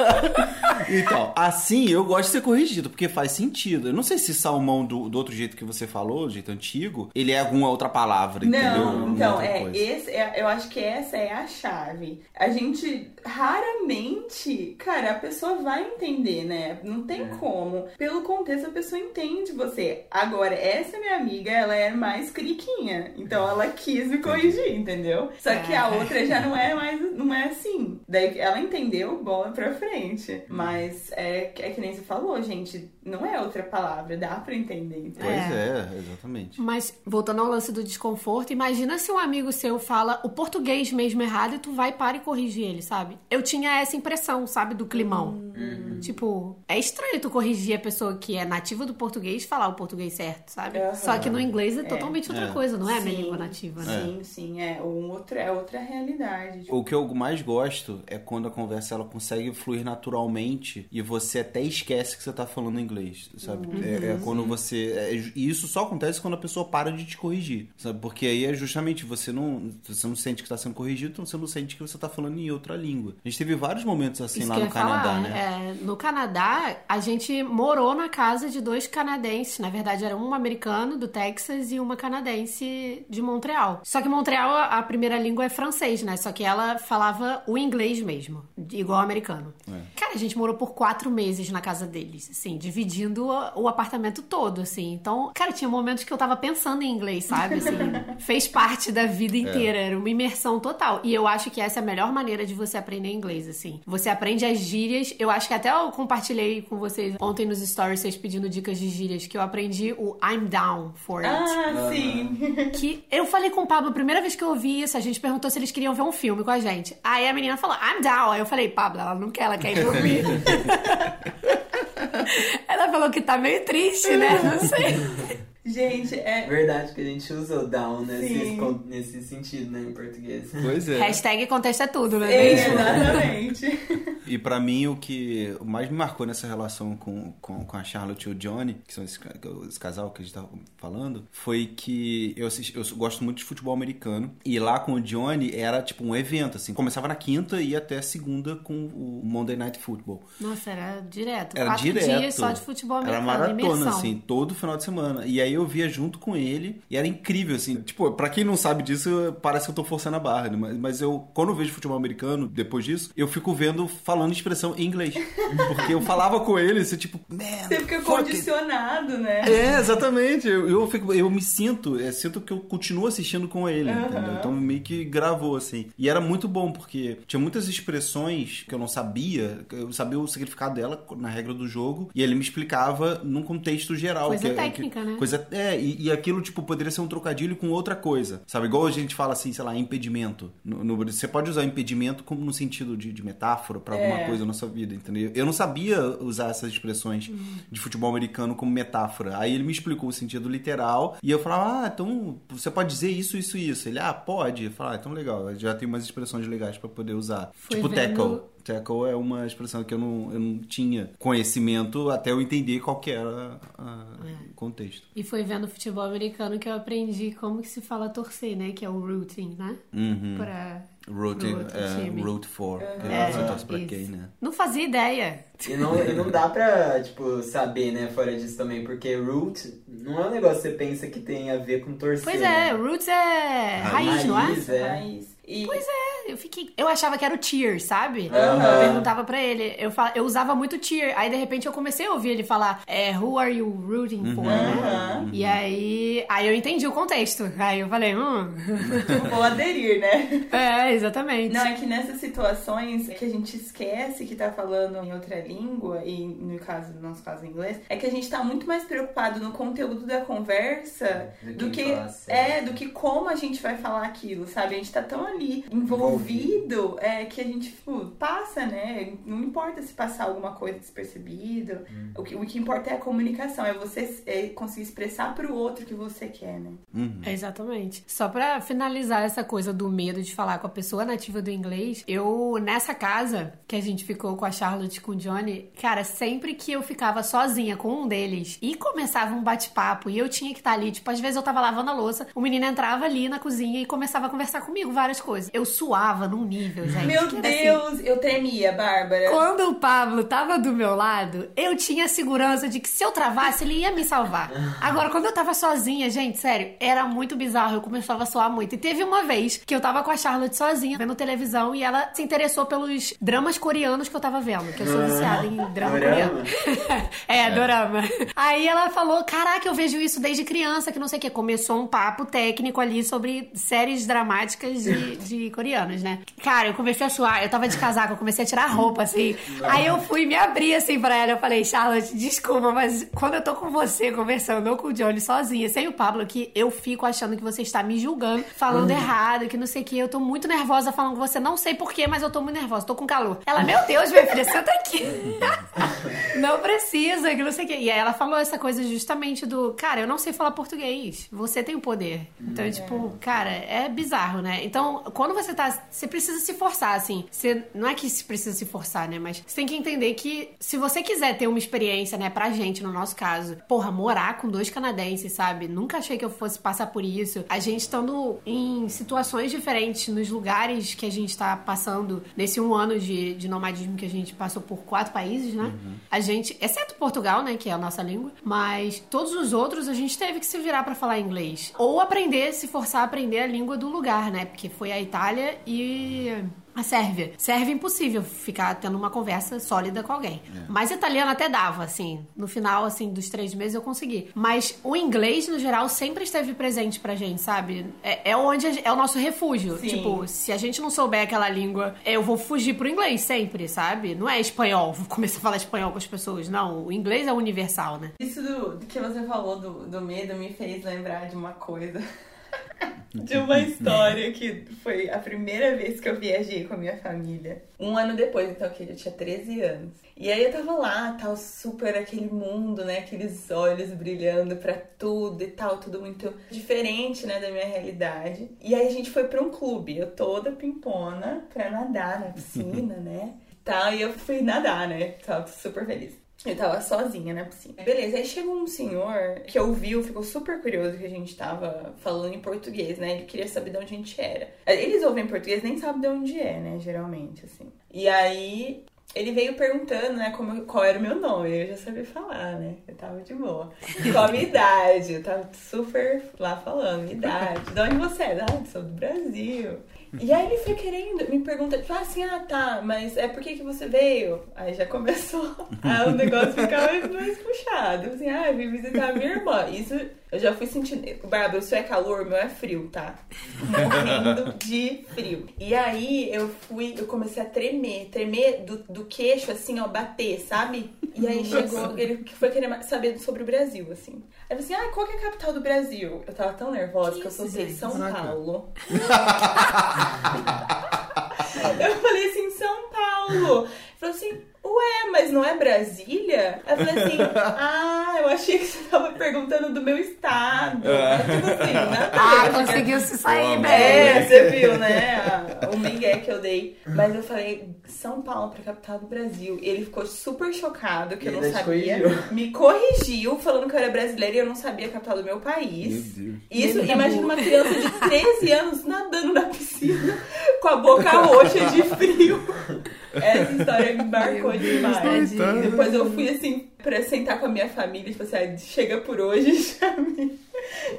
Então, assim eu gosto de ser corrigido, porque faz sentido. Eu não sei se salmão do, do outro jeito que você falou, do jeito antigo, ele é alguma outra palavra, entendeu? Não, então, é, esse, é, eu acho que essa é a chave. A gente raramente, cara, a pessoa vai entender, né? Não tem como. Pelo contexto, a pessoa entende você. Agora, essa minha amiga, ela é mais criquinha. Então ela quis me corrigir, entendeu? Só que a É. outra já não é mais, não é assim. Daí ela entendeu, bola pra frente. Mas é, é que nem você falou, gente, não é outra palavra, dá pra entender, entendeu? Pois é, exatamente. Mas, voltando ao lance do desconforto, imagina se um amigo seu fala o português mesmo errado e tu vai para e corrige ele, sabe? Eu tinha essa impressão, sabe, do climão. Tipo, é estranho tu corrigir a pessoa que é nativa do português falar o português certo, sabe? Aham. Só que no inglês é totalmente outra É. coisa, não é a minha Sim. língua nativa, né? Sim, sim, é um outro, é outra realidade. Tipo, O que eu mais gosto é quando a conversa ela consegue fluir naturalmente e você até esquece que você tá falando inglês, sabe? é, é quando você. é- e isso só acontece quando a pessoa para de te corrigir, sabe? Porque aí é justamente você não. Você não sente que tá sendo corrigido, então você não sente que você tá falando em outra língua. A gente teve vários momentos assim Isso lá no Canadá, falar, né? é, no Canadá, a gente morou na casa de dois canadenses. Na verdade, era um americano do Texas e uma canadense de Montreal. Só que Montreal, a primeira língua é francês, né? Só que ela falava o inglês mesmo, igual americano. Cara, a gente morou por quatro meses na casa deles, assim, dividindo o, apartamento todo, assim. Então, cara, tinha momentos que eu tava pensando em inglês, sabe? Assim, fez parte da vida inteira, era uma imersão total. E eu acho que essa é a melhor maneira de você aprender inglês, assim. Você aprende as gírias. Eu acho que até eu compartilhei com vocês ontem nos stories, vocês pedindo dicas de gírias, que eu aprendi o I'm down for it. Ah, sim. Que eu falei com o Pablo, a primeira vez que eu ouvi isso, a gente perguntou se eles queriam ver um filme com a gente. Aí a menina falou, I'm down. Aí eu falei, Pablo, ela não quer, ela quer ir dormir. ela falou que tá meio triste, né? Não sei. Gente, é. Verdade que a gente usa o down nesse, nesse sentido, né, em português. Pois é. Hashtag contesta tudo, né? é? Exatamente. E pra mim, o que mais me marcou nessa relação com, com, com a Charlotte e o Johnny, que são esse, esse casal que a gente tava falando, foi que eu, assisti, eu gosto muito de futebol americano. E lá com o Johnny era tipo um evento, assim. Começava na quinta e ia até segunda com o Monday Night Football. Nossa, era direto. Era Quatro direto. dias só de futebol Era americano. maratona, imersão. assim, todo final de semana. E aí eu via junto com ele e era incrível, assim. Tipo, pra quem não sabe disso, parece que eu tô forçando a barra, né? Mas, mas eu, quando eu vejo futebol americano, depois disso, eu fico vendo, falando expressão em inglês. Porque eu falava com ele, assim, tipo, man, Você fica fuck it." condicionado, né? É, exatamente. Eu, eu, fico, eu me sinto, é, sinto que eu continuo assistindo com ele, Aham. entendeu? Então meio que gravou, assim. E era muito bom, porque tinha muitas expressões que eu não sabia, que eu sabia o significado dela na regra do jogo, e ele me explicava num contexto geral. Coisa que, técnica, que, né? Coisa, é, e, e aquilo, tipo, poderia ser um trocadilho com outra coisa. Sabe? Igual a gente fala assim, sei lá, impedimento. No, no- você pode usar impedimento como no sentido de, de metáfora pra alguma É. coisa na sua vida, entendeu? Eu não sabia usar essas expressões Uhum. de futebol americano como metáfora. Aí ele me explicou o sentido literal e eu falava, ah, então você pode dizer isso, isso e isso. Ele, ah, pode. Eu falava, ah, então legal, já tem umas expressões legais pra poder usar. Foi tipo vendo- tackle. Tackle é uma expressão que eu não, eu não tinha conhecimento até eu entender qual que era É. o contexto. E foi vendo futebol americano que eu aprendi como que se fala torcer, né? Que é o rooting, né? Uhum. Pra... Root, Pro outro é, root for. É, você torce pra isso. quem, né? Não fazia ideia. E não, e não dá pra, tipo, saber, né, fora disso também, porque root não é um negócio que você pensa que tem a ver com torcer. Pois né? é, roots é raiz, não é? Raiz, é. Mas, e, Pois é, eu fiquei. Eu achava que era o cheer, sabe? Aham. Eu perguntava pra ele. Eu, fal... eu usava muito cheer. Aí de repente eu comecei a ouvir ele falar é, Who are you rooting for? né? Aham. E aí. Aí eu entendi o contexto. Aí eu falei, hum. vou aderir, né? é, exatamente. Não, é que nessas situações que a gente esquece que tá falando em outra língua, e no caso, no nosso caso em inglês, é que a gente tá muito mais preocupado no conteúdo da conversa Do do que que, falar sério. é, do que como a gente vai falar aquilo, sabe? A gente tá tão ali envolvido é, que a gente tipo, passa, né? Não importa se passar alguma coisa despercebido. O, que, o que importa é a comunicação, é você é, conseguir expressar pro outro o que você quer, né? Uhum. Exatamente. Só pra finalizar essa coisa do medo de falar com a pessoa nativa do inglês, eu, nessa casa que a gente ficou com a Charlotte e com o Johnny, cara, sempre que eu ficava sozinha com um deles e começava um bate-papo e eu tinha que estar ali, tipo, às vezes eu tava lavando a louça, o menino entrava ali na cozinha e começava a conversar comigo várias coisas. Eu suava num nível, gente. Meu assim, Deus, eu tremia, Bárbara. quando o Pablo tava do meu lado, eu tinha a segurança de que se eu travasse, ele ia me salvar. Agora, quando eu tava sozinha, gente, sério, era muito bizarro. Eu começava a suar muito. E teve uma vez que eu tava com a Charlotte sozinha, vendo televisão, e ela se interessou pelos dramas coreanos que eu tava vendo, que eu sou viciada em drama Dorama? coreano. é, dorama. Aí ela falou: Caraca, eu vejo isso desde criança, que não sei o que. Começou um papo técnico ali sobre séries dramáticas de, de coreanos, né? Cara, eu comecei a suar, eu tava de casaco, eu comecei a tirar a roupa, assim. Aí eu fui me abrir assim pra ela. Eu falei, Charlotte, desculpa, mas quando eu tô com você conversando, ou com o Johnny sozinha, sem o Pablo aqui, eu fico achando que você está me julgando, falando errado, que não sei o que. Eu tô muito nervosa falando com você, não sei porquê, mas eu tô muito nervosa, tô com calor. Ela, meu Deus, minha filha, senta aqui. não precisa, que não sei o que. E aí ela falou essa coisa justamente do, cara, eu não sei falar português, você tem o poder. Então, tipo, cara, é bizarro, né? Então, quando você tá. Você precisa se forçar, assim. Você, não é que se precisa se forçar, né? Mas você tem que entender que se você quiser ter uma experiência, né, pra gente, no nosso caso, porra, morar com dois canadenses, sabe? Nunca achei que eu fosse passar por isso. A gente estando em situações diferentes, nos lugares que a gente tá passando, nesse um ano de, de nomadismo que a gente passou por quatro países, né? A gente, exceto Portugal, né, que é a nossa língua, mas todos os outros a gente teve que se virar pra falar inglês. Ou aprender, se forçar a aprender a língua do lugar, né? Porque foi a Itália e a Sérvia. Sérvia é impossível ficar tendo uma conversa sólida com alguém. Mas italiano até dava, assim. No final, assim, dos três meses eu consegui. Mas o inglês, no geral, sempre esteve presente pra gente, sabe? É, é onde a- é o nosso refúgio. Sim. Tipo, se a gente não souber aquela língua, eu vou fugir pro inglês sempre, sabe? Não é espanhol, vou começar a falar espanhol com as pessoas. Não, o inglês é universal, né? Isso do, do que você falou do, do medo me fez lembrar de uma coisa. de uma história que foi a primeira vez que eu viajei com a minha família. Um ano depois, então, que eu tinha 13 anos. E aí eu tava lá, tal, super aquele mundo, né? Aqueles olhos brilhando pra tudo e tal, tudo muito diferente, né, da minha realidade. E aí a gente foi pra um clube, eu toda pimpona pra nadar na piscina, né? tal, e eu fui nadar, né? Tava super feliz. Eu tava sozinha na piscina. Beleza, aí chegou um senhor que ouviu, ficou super curioso que a gente tava falando em português, né? Ele queria saber de onde a gente era. Eles ouvem português, nem sabem de onde é, né? Geralmente, assim. E aí ele veio perguntando, né, como, qual era o meu nome. Eu já sabia falar, né? Eu tava de boa. Qual a minha idade? Eu tava super lá falando, minha idade. De onde você é? Ah, sou do Brasil. E aí ele foi querendo, me pergunta, tipo assim, ah tá, mas é por que, que você veio? Aí já começou, aí o negócio ficava mais puxado. Assim, ah, eu vim visitar a minha irmã. Isso eu já fui sentindo. Bárbara, o seu é calor, o meu é frio, tá? Morrendo de frio. E aí eu fui, eu comecei a tremer, tremer do, do queixo, assim, ó, bater, sabe? E aí chegou, ele foi querer saber sobre o Brasil, assim. Aí eu falei assim, ah, qual que é a capital do Brasil? Eu tava tão nervosa que, que eu soltei São Paulo. eu falei assim, São Paulo. Ele falou assim, ué, mas não é Brasília? Eu falei assim, ah, eu achei que você tava perguntando do meu estado. É. Tipo assim, né? Ah, conseguiu se sair bem. É, você viu, né? O migué que eu dei. Mas eu falei, São Paulo pra capital do Brasil. E ele ficou super chocado, que eu não sabia. Corrigiu. Me corrigiu, falando que eu era brasileira e eu não sabia a capital do meu país. Meu Deus. Isso, imagina uma criança de 13 anos nadando na piscina com a boca roxa de frio. Essa história me marcou demais. Depois eu fui assim pra sentar com a minha família, tipo assim, chega por hoje, já me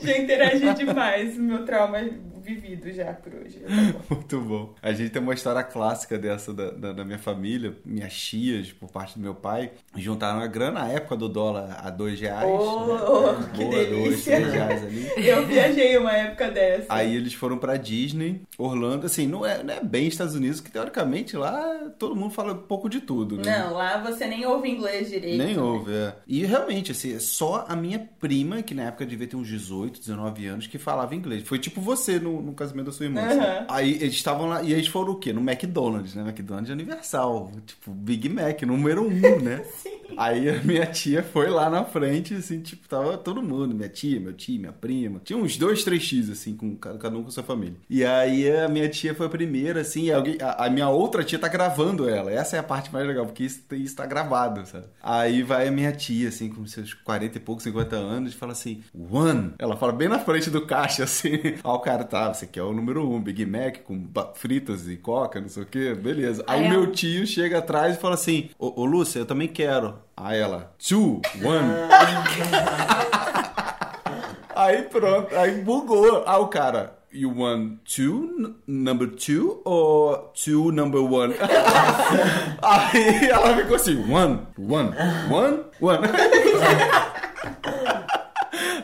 já interagi demais. O meu trauma vivido já por hoje. Tá Muito bom. A gente tem uma história clássica dessa da, da, da, minha família. Minhas tias, por parte do meu pai, juntaram a grana na época do dólar a dois reais. Oh, né? oh que Boa, delícia. Dois, reais ali. Eu viajei uma época dessa. Aí eles foram pra Disney, Orlando. Assim, não é, não é bem Estados Unidos, que teoricamente lá todo mundo fala um pouco de tudo, né? Não, lá você nem ouve inglês direito. Nem né? ouve, é. E realmente, assim, é só a minha prima, que na época devia ter uns 18, 19 anos, que falava inglês. Foi tipo você no no, casamento da sua irmã. Uhum. Aí eles estavam lá, e eles foram o quê? No McDonald's, né? McDonald's é Universal, tipo, Big Mac, número um, né? Aí a minha tia foi lá na frente, assim, tipo, tava todo mundo, minha tia, meu tio, minha prima. Tinha uns dois, três X, assim, com cada um com sua família. E aí a minha tia foi a primeira, assim, e alguém, a, a, minha outra tia tá gravando ela. Essa é a parte mais legal, porque isso, isso tá gravado, sabe? Aí vai a minha tia, assim, com seus 40 e poucos, 50 anos, e fala assim, one. Ela fala bem na frente do caixa, assim. Aí o cara tá, você quer o número um, Big Mac com fritas e coca, não sei o quê, beleza. Aí, aí meu tio chega atrás e fala assim, ô, ô Lúcia, eu também quero. Aí ela, two, one. aí pronto, aí bugou. Aí o cara, you want two, number two or two number one? aí ela ficou assim, one, one, one, one.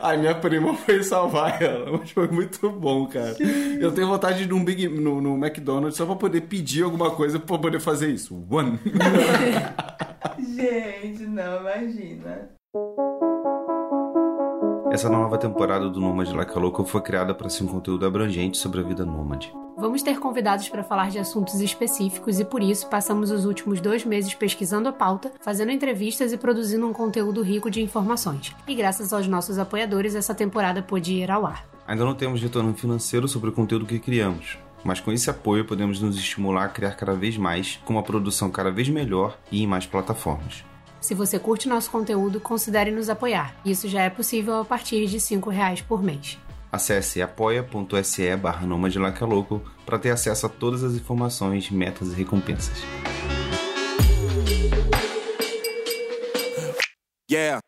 Aí minha prima foi salvar ela, mas foi muito bom, cara. Eu tenho vontade de ir num Big, no, no McDonald's só pra poder pedir alguma coisa pra poder fazer isso. One. Gente, não, imagina. Essa nova temporada do Nômade Like a Louca foi criada para ser um conteúdo abrangente sobre a vida nômade. Vamos ter convidados para falar de assuntos específicos e por isso passamos os últimos dois meses pesquisando a pauta, fazendo entrevistas e produzindo um conteúdo rico de informações. E graças aos nossos apoiadores, essa temporada pôde ir ao ar. Ainda não temos retorno financeiro sobre o conteúdo que criamos, mas com esse apoio podemos nos estimular a criar cada vez mais, com uma produção cada vez melhor e em mais plataformas. Se você curte nosso conteúdo, considere nos apoiar. Isso já é possível a partir de R$ reais por mês. Acesse apoia.se barra louco para ter acesso a todas as informações, metas e recompensas. Yeah.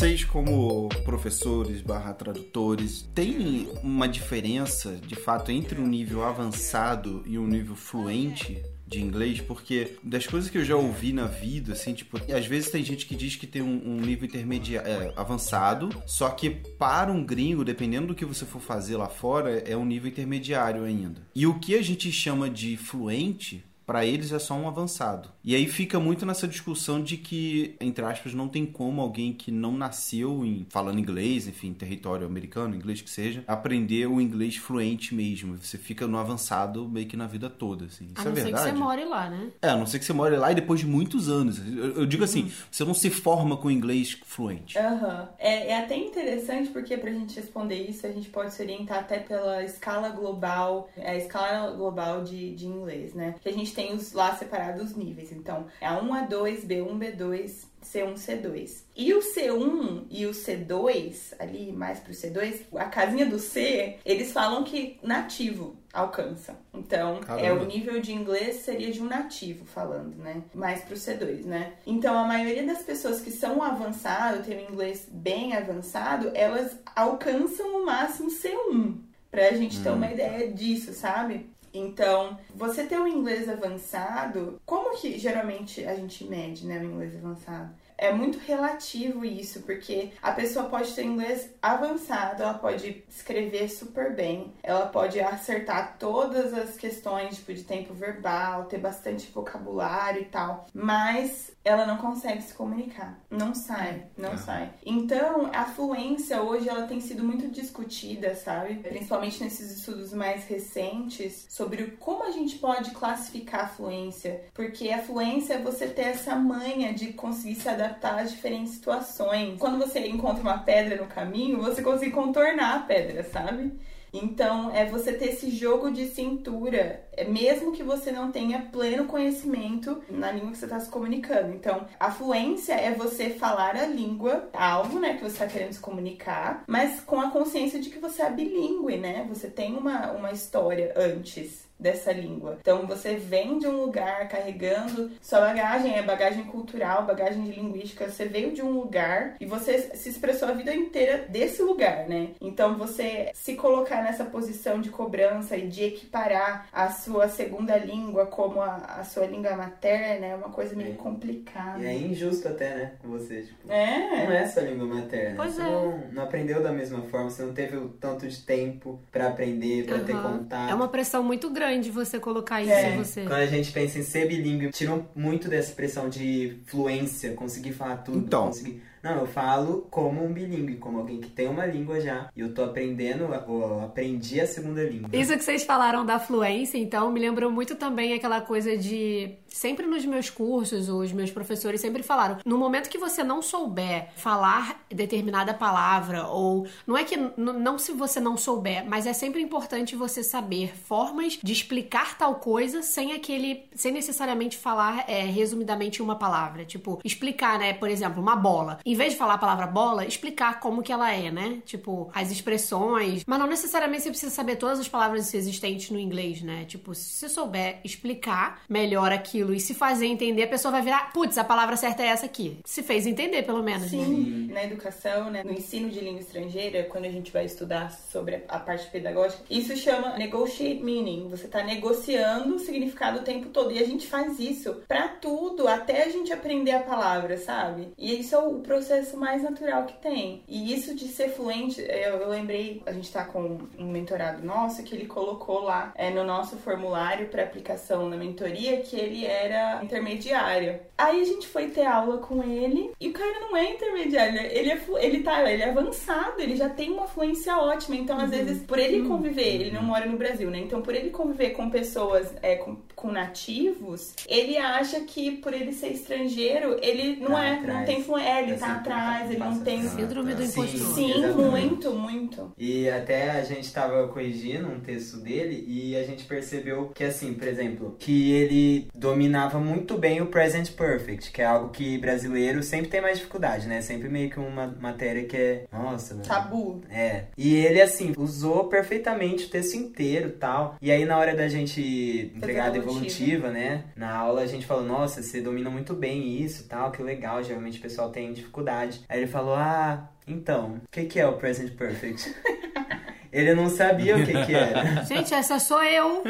vocês, como professores barra tradutores, tem uma diferença, de fato, entre um nível avançado e um nível fluente? De inglês, porque das coisas que eu já ouvi na vida, assim, tipo, às vezes tem gente que diz que tem um, um nível intermediário, é, avançado, só que para um gringo, dependendo do que você for fazer lá fora, é um nível intermediário ainda. E o que a gente chama de fluente, para eles é só um avançado. E aí fica muito nessa discussão de que, entre aspas, não tem como alguém que não nasceu em falando inglês, enfim, território americano, inglês que seja, aprender o inglês fluente mesmo. Você fica no avançado meio que na vida toda, assim. Isso a é não ser verdade. que você more lá, né? É, a não ser que você more lá e depois de muitos anos. Eu, eu digo assim, você não se forma com inglês fluente. Aham. É, é até interessante porque pra gente responder isso, a gente pode se orientar até pela escala global, é a escala global de, de inglês, né? Que a gente tem os lá separados os níveis. Então, é a 1 a 2, B1, B2, C1, C2. E o C1 e o C2, ali mais pro C2, a casinha do C, eles falam que nativo alcança. Então, é Caramba. o nível de inglês seria de um nativo falando, né? Mais pro C2, né? Então, a maioria das pessoas que são avançado, têm um inglês bem avançado, elas alcançam o máximo C1. Pra gente ter uma ideia disso, sabe? Então, você ter o inglês avançado, como que geralmente a gente mede, né, o inglês avançado? É muito relativo isso, porque a pessoa pode ter inglês avançado, ela pode escrever super bem, ela pode acertar todas as questões tipo, de tempo verbal, ter bastante vocabulário e tal, mas ela não consegue se comunicar, não sai, não Ah. sai. Então, a fluência hoje ela tem sido muito discutida, sabe? Principalmente nesses estudos mais recentes sobre como a gente pode classificar a fluência, porque a fluência é você ter essa manha de conseguir se adaptar às diferentes situações. Quando você encontra uma pedra no caminho, você consegue contornar a pedra, sabe? Então, é você ter esse jogo de cintura, é mesmo que você não tenha pleno conhecimento na língua que você está se comunicando. Então, a fluência é você falar a língua, algo, né, que você está querendo se comunicar, mas com a consciência de que você é bilíngue, né? Você tem uma, uma história antes dessa língua. Então você vem de um lugar carregando sua bagagem, é bagagem cultural, bagagem de linguística, você veio de um lugar e você se expressou a vida inteira desse lugar, né? Então você se colocar nessa posição de cobrança e de equiparar a sua segunda língua como a, a sua língua materna é uma coisa meio É. complicada. E é injusto até, né, com você, tipo... É. Não é sua língua materna. Pois você é. não, não aprendeu da mesma forma, você não teve o tanto de tempo pra aprender, pra ter Aham. contato. É uma pressão muito grande você colocar isso É. em você. Quando a gente pensa em ser bilíngue, tiram muito dessa expressão de fluência, conseguir falar tudo. Então. Conseguir... Não, eu falo como um bilíngue, como alguém que tem uma língua já. E eu tô aprendendo, eu aprendi a segunda língua. Isso que vocês falaram da fluência, então, me lembrou muito também aquela coisa de. Sempre nos meus cursos, os meus professores sempre falaram: no momento que você não souber falar determinada palavra, ou não é que não se você não souber, mas é sempre importante você saber formas de explicar tal coisa sem aquele. sem necessariamente falar é, resumidamente uma palavra. Tipo, explicar, né? Por exemplo, uma bola. Em vez de falar a palavra bola, explicar como que ela é, né? Tipo, as expressões. Mas não necessariamente você precisa saber todas as palavras existentes no inglês, né? Tipo, se você souber explicar melhor aquilo e se fazer entender, a pessoa vai virar, putz, a palavra certa é essa aqui. Se fez entender, pelo menos. né? Sim, na educação, né, no ensino de língua estrangeira, quando a gente vai estudar sobre a parte pedagógica, isso chama negotiate meaning. Você tá negociando o significado o tempo todo. E a gente faz isso pra tudo, até a gente aprender a palavra, sabe? E isso é o processo mais natural que tem. E isso de ser fluente, eu, eu lembrei, a gente tá com um mentorado nosso que ele colocou lá é, no nosso formulário para aplicação na mentoria que ele era intermediário. Aí a gente foi ter aula com ele e o cara não é intermediário, ele é, ele tá, ele é avançado, ele já tem uma fluência ótima. Então, às vezes, por ele conviver, ele não mora no Brasil, né? Então, por ele conviver com pessoas, é, com, com nativos, ele acha que por ele ser estrangeiro, ele não Tá é, atrás. não tem fluência, é, ele É tá sempre atrás, ele não tem. Síndrome do Sim, impostor. Sim, exatamente. muito, muito. E até a gente tava corrigindo um texto dele e a gente percebeu que, assim, por exemplo, que ele dominava muito bem o present perfect, que é algo que brasileiro sempre tem mais dificuldade, né? Sempre meio que uma matéria que é. Nossa, mano. Tabu. É. E ele, assim, usou perfeitamente o texto inteiro e tal. E aí, na hora da gente entregar a devolutiva. devolutiva, né? Na aula, a gente falou, nossa, você domina muito bem isso e tal, que legal. Geralmente o pessoal tem dificuldade. Aí ele falou, ah, então, o que, que é o present perfect? ele não sabia o que que era. Gente, essa sou eu.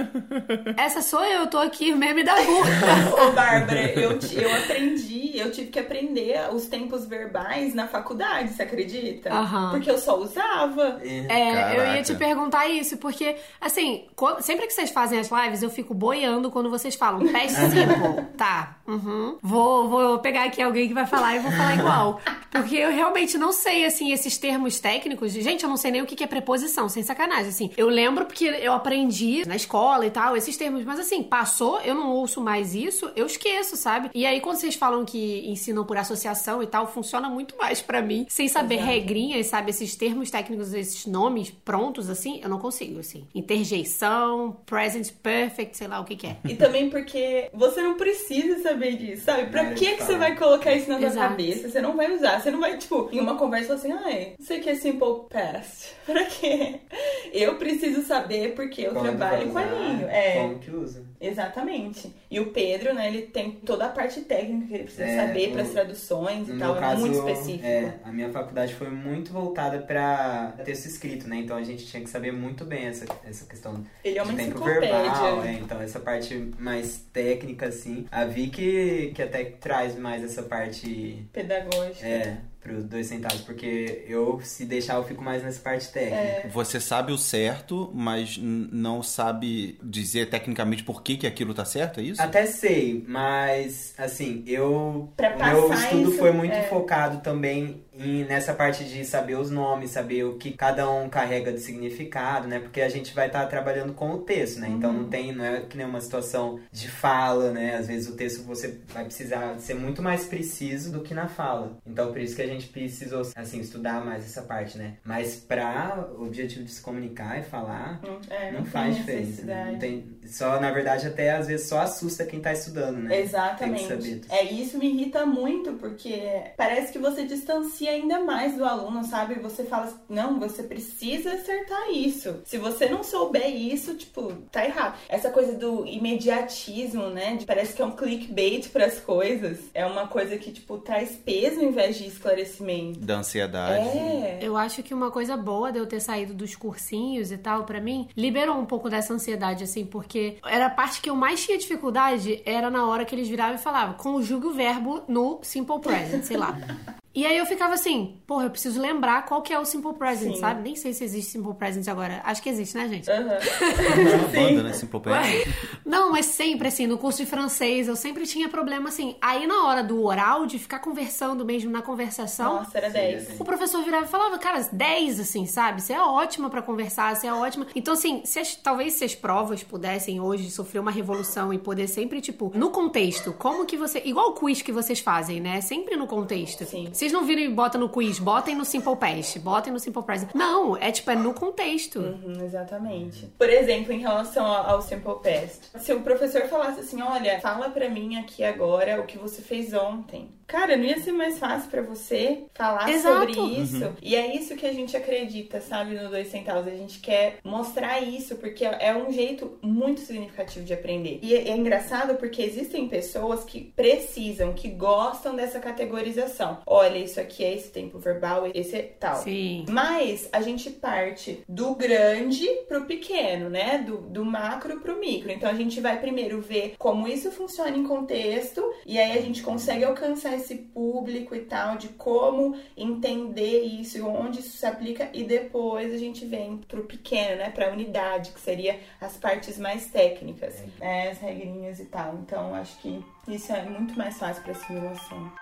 Essa sou eu, tô aqui, meme da burra. Ô, Bárbara, eu, eu aprendi, eu tive que aprender os tempos verbais na faculdade, você acredita? Aham. Porque eu só usava. É, eu ia te Caraca. perguntar isso, porque, assim, sempre que vocês fazem as lives, eu fico boiando quando vocês falam past simple. tá, uhum. Vou, vou pegar aqui alguém que vai falar e vou falar igual. Porque eu realmente não sei, assim, esses termos técnicos. Gente, eu não sei nem o que que é preposição, sem sacanagem, assim. Eu lembro porque eu aprendi na escola e tal, esses termos, mas assim, passou, eu não ouço mais isso, eu esqueço, sabe? E aí, quando vocês falam que ensinam por associação e tal, funciona muito mais pra mim. Sem saber Exato. regrinhas, sabe? Esses termos técnicos, esses nomes prontos, assim, eu não consigo, assim. Interjeição, present perfect, sei lá o que que é. E também porque você não precisa saber disso, sabe? Pra É, que, que você vai colocar isso na sua cabeça? Você não vai usar. Você não vai, tipo, em uma conversa assim, ai, isso aqui é simple past. Pra quê? Eu preciso saber porque eu trabalho com a língua. É. Como que usa? Exatamente. E o Pedro, né, ele tem toda a parte técnica que ele precisa É, saber para as traduções e tal. é caso, muito específico. é, a minha faculdade foi muito voltada pra texto escrito, né? Então a gente tinha que saber muito bem essa, essa questão Ele é uma de tempo verbal, é, então essa parte mais técnica, assim. A Vicky, que até traz mais essa parte, Pedagógica. é, pros dois centavos, porque eu, se deixar, eu fico mais nessa parte técnica. Você sabe o certo, mas não sabe dizer tecnicamente por que, que aquilo tá certo, é isso? Até sei, mas assim, eu. Pra o meu estudo isso, foi muito é. focado também em, nessa parte de saber os nomes, saber o que cada um carrega de significado, né? Porque a gente vai estar trabalhando com o texto, né? Então Uhum. não tem, não é que nem uma situação de fala, né? Às vezes o texto você vai precisar ser muito mais preciso do que na fala. Então por isso que a gente precisou, assim, estudar mais essa parte, né? Mas pra o objetivo de se comunicar e falar, Não, é, não, não, faz diferença. Né? Não tem, só, na verdade, até às vezes só assusta quem tá estudando, né? Exatamente. Tem que saber. É, isso me irrita muito, porque parece que você distancia ainda mais do aluno, sabe? Você fala assim, não, você precisa acertar isso. Se você não souber isso, tipo, tá errado. Essa coisa do imediatismo, né? De- parece que é um clickbait pras coisas. É uma coisa que, tipo, traz peso ao invés de esclarecimento. Da ansiedade. É. Eu acho que uma coisa boa de eu ter saído dos cursinhos e tal, pra mim, liberou um pouco dessa ansiedade, assim, porque era a parte que eu mais tinha dificuldade, era na hora que eles viravam e falavam, conjugue o verbo no simple present, sei lá. E aí eu ficava assim, porra, eu preciso lembrar qual que é o simple present, Sim. sabe? Nem sei se existe simple present agora. Acho que existe, né, gente? Aham. É uma banda, né? Simple Plan. Não, mas sempre, assim, no curso de francês, eu sempre tinha problema, assim. Aí na hora do oral, de ficar conversando mesmo na conversação, Nossa, era Sim, 10. assim. o professor virava e falava, cara, 10, assim, sabe? Você é ótima pra conversar, você é ótima. Então, assim, se as- talvez se as provas pudessem hoje sofrer uma revolução e poder sempre, tipo, no contexto, como que você. Igual o quiz que vocês fazem, né? Sempre no contexto. Sim. Vocês não viram e botam no quiz, botem no Simple Past, botem no Simple Present. Não, é tipo, é no contexto. Uhum, exatamente. Por exemplo, em relação ao ao Simple Past. Se o professor falasse assim, olha, fala pra mim aqui agora o que você fez ontem. Cara, não ia ser mais fácil pra você falar Exato. sobre isso? E é isso que a gente acredita, sabe, no Dois Centavos. A gente quer mostrar isso, porque é um jeito muito significativo de aprender. E é, é engraçado porque existem pessoas que precisam, que gostam dessa categorização. Olha, isso aqui é esse tempo verbal, esse é tal. Sim. Mas a gente parte do grande pro pequeno, né? Do, do macro pro micro. Então a gente vai primeiro ver como isso funciona em contexto, e aí a gente consegue alcançar esse público e tal, de como entender isso e onde isso se aplica, e depois a gente vem pro pequeno, né? Pra unidade, que seria as partes mais técnicas, né? As regrinhas e tal. Então acho que isso é muito mais fácil pra assimilação.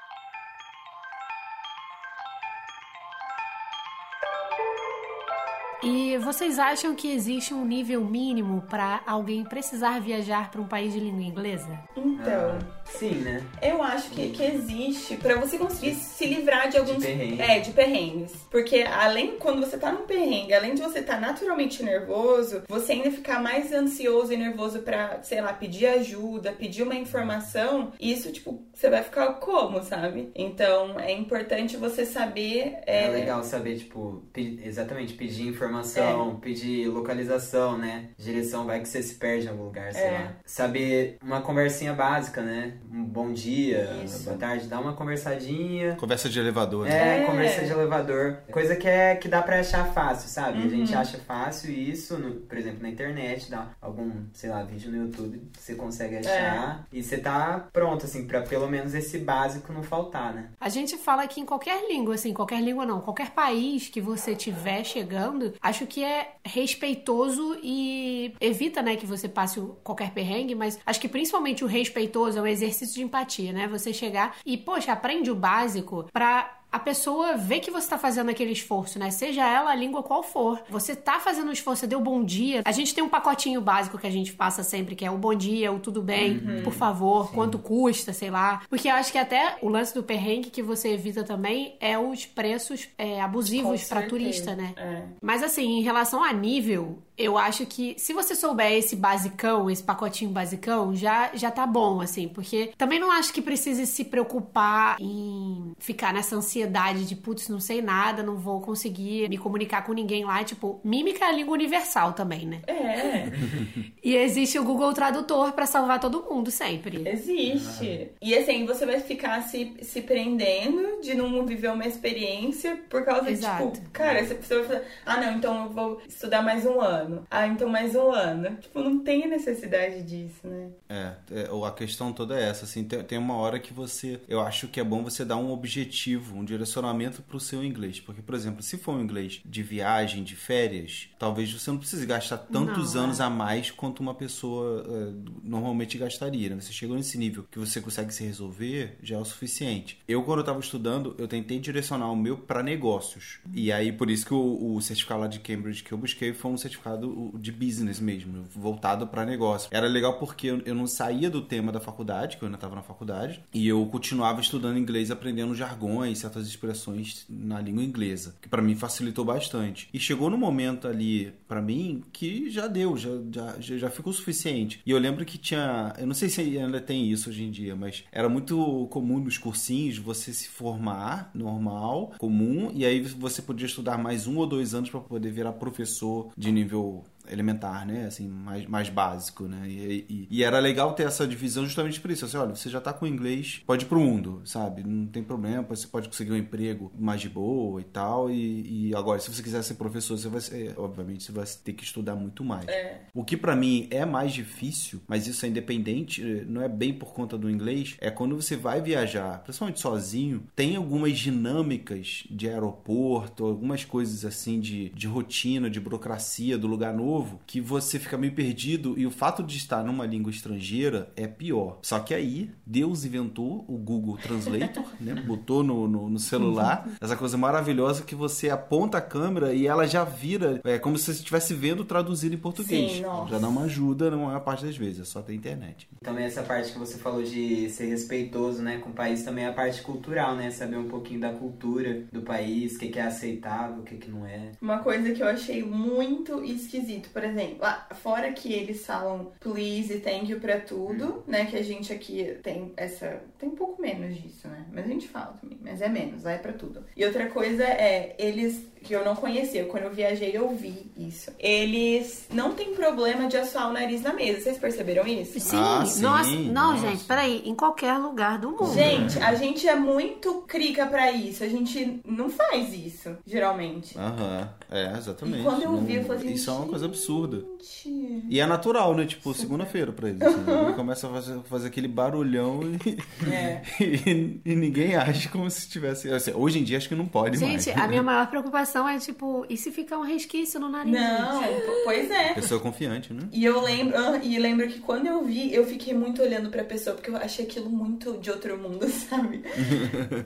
E vocês acham que existe um nível mínimo pra alguém precisar viajar pra um país de língua inglesa? Então. Sim, né? Eu acho que, que existe pra você conseguir se livrar de alguns perrengue. é de perrengues, porque além quando você tá num perrengue, além de você estar tá naturalmente nervoso, você ainda ficar mais ansioso e nervoso pra, sei lá, pedir ajuda, pedir uma informação, isso tipo você vai ficar como, sabe? Então é importante você saber É, é, legal saber, tipo, pe- exatamente, pedir informação informação, pedir localização, né? Direção, vai que você se perde em algum lugar, sei É. lá. Saber uma conversinha básica, né? Um bom dia, Isso. boa tarde, dá uma conversadinha. Conversa de elevador, né? É, É. conversa de elevador. Coisa que, é, que dá pra achar fácil, sabe? A Uhum. gente acha fácil isso, no- por exemplo, na internet, dá algum, sei lá, vídeo no YouTube, você consegue É. achar. E você tá pronto, assim, pra pelo menos esse básico não faltar, né? A gente fala que em qualquer língua, assim, qualquer língua não, qualquer país que você tiver chegando, acho que é respeitoso e evita, né, que você passe qualquer perrengue, mas acho que principalmente o respeitoso é um exercício de empatia, né? Você chegar e, poxa, aprende o básico pra a pessoa vê que você tá fazendo aquele esforço, né? Seja ela a língua qual for. Você tá fazendo um esforço, você deu bom dia. A gente tem um pacotinho básico que a gente passa sempre, que é o bom dia, o tudo bem, por favor, quanto custa, sei lá. Porque eu acho que até o lance do perrengue que você evita também é os preços é, abusivos certeza. turista, né? É. Mas assim, em relação a nível, eu acho que se você souber esse basicão, esse pacotinho basicão, já, já tá bom, assim. Porque também não acho que precise se preocupar em ficar nessa ansiedade de, putz, não sei nada, não vou conseguir me comunicar com ninguém lá. Tipo, mímica é a língua universal também, né? É, E existe o Google Tradutor pra salvar todo mundo sempre. existe. E assim, você vai ficar se, se prendendo de não viver uma experiência por causa Exato. de, tipo, cara, você, você vai falar, ah, não, então eu vou estudar mais um ano. Ah, então mais um ano. Tipo, não tem necessidade disso, né? É, é, a questão toda é essa, assim, tem, tem uma hora que você, eu acho que é bom você dar um objetivo, um direcionamento pro seu inglês, porque, por exemplo, se for um inglês de viagem, de férias, talvez você não precise gastar tantos Não, anos é. a mais quanto uma pessoa é, normalmente gastaria, né? Você chegou nesse nível que você consegue se resolver, já é o suficiente. Eu, quando eu tava estudando, eu tentei direcionar o meu para negócios, e aí, por isso que o, o certificado lá de Cambridge que eu busquei foi um certificado de business mesmo, voltado para negócio. Era legal porque eu, não saía do tema da faculdade, que eu ainda estava na faculdade, e eu continuava estudando inglês, aprendendo jargões, certas expressões na língua inglesa, que para mim facilitou bastante. E chegou no momento ali, para mim, que já deu, já, já, já ficou suficiente. E eu lembro que tinha, eu não sei se ainda tem isso hoje em dia, mas era muito comum nos cursinhos você se formar normal, comum, e aí você podia estudar mais um ou dois anos para poder virar professor de nível go elementar, né? Assim, mais, mais básico, né? E, e- e era legal ter essa divisão justamente por isso. Assim, olha, você já tá com inglês, pode ir pro mundo, sabe? Não tem problema, você pode conseguir um emprego mais de boa e tal. E, e agora, se você quiser ser professor, você vai ser, obviamente, você vai ter que estudar muito mais. É. O que pra mim é mais difícil, mas isso é independente, eh, não é bem por conta do inglês, é quando você vai viajar, principalmente sozinho, tem algumas dinâmicas de aeroporto, algumas coisas assim de, de rotina, de burocracia do lugar novo, que você fica meio perdido e o fato de estar numa língua estrangeira é pior. Só que aí, Deus inventou o Google Translator, né? Botou no, no, no celular, essa coisa maravilhosa que você aponta a câmera e ela já vira, é como se você estivesse vendo traduzido em português. Sim, nossa. Já dá uma ajuda na maior parte das vezes, é só ter internet. Também essa parte que você falou de ser respeitoso, né, com o país, também é a parte cultural, né? Saber um pouquinho da cultura do país, o que, que é aceitável, o que, que não é. Uma coisa que eu achei muito esquisito, por exemplo, fora que eles falam please e thank you pra tudo, né? Que a gente aqui tem essa. Tem um pouco menos disso, né? Mas a gente fala também, mas é menos, lá é pra tudo. E outra coisa é, eles, que eu não conhecia, quando eu viajei eu vi isso. Eles não têm problema de assoar o nariz na mesa, vocês perceberam isso? Sim, Ah, sim, nossa, não, nossa. gente, peraí, em qualquer lugar do mundo. Gente, a gente é muito crica pra isso, a gente não faz isso, geralmente. Aham, é, exatamente. E quando eu Não- vi, eu falei assim, Isso é uma coisa absurda. Gente. E é natural, né? Tipo, segunda-feira pra eles. Assim, Ele começa a fazer, fazer aquele barulhão e, É. e, e ninguém age como se tivesse. assim, hoje em dia acho que não pode Gente, mais. a minha maior preocupação é, tipo, e se ficar um resquício no nariz? Não, pois é. Pessoa confiante, né? E eu lembro, e lembro que quando eu vi, eu fiquei muito olhando pra pessoa, porque eu achei aquilo muito de outro mundo, sabe?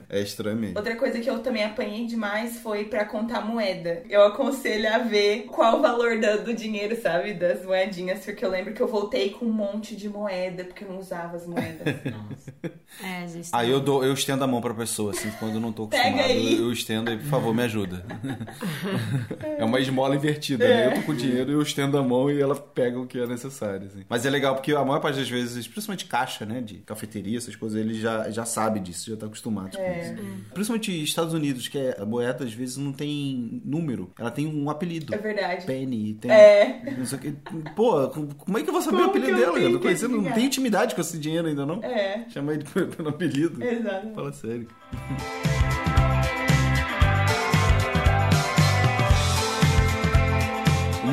É estranho mesmo. Outra coisa que eu também apanhei demais foi pra contar moeda. Eu aconselho a ver qual o valor do dinheiro, sabe? Das moedinhas, porque eu lembro que eu voltei com um monte de moeda, porque eu não usava as moedas. Nossa. É, gente. Aí eu, dou, eu estendo a mão pra pessoa, assim, quando eu não tô Pega acostumado, aí. eu estendo e, por favor, me ajuda. É uma esmola invertida, né? Eu tô com dinheiro, eu estendo a mão e ela pega o que é necessário, assim. Mas é legal porque a maior parte das vezes, principalmente caixa, né, de cafeteria, essas coisas, ele já, já sabe disso, já tá acostumado com É. isso. Principalmente Estados Unidos, que é, a moeda às vezes não tem número, ela tem um apelido. É verdade. Penny, tem. É. Não sei o que. Pô, como é que eu vou saber Como o apelido dela? Eu não conheço, não tenho intimidade com esse dinheiro ainda, não? É. Chama ele pelo apelido. Exato. Fala sério.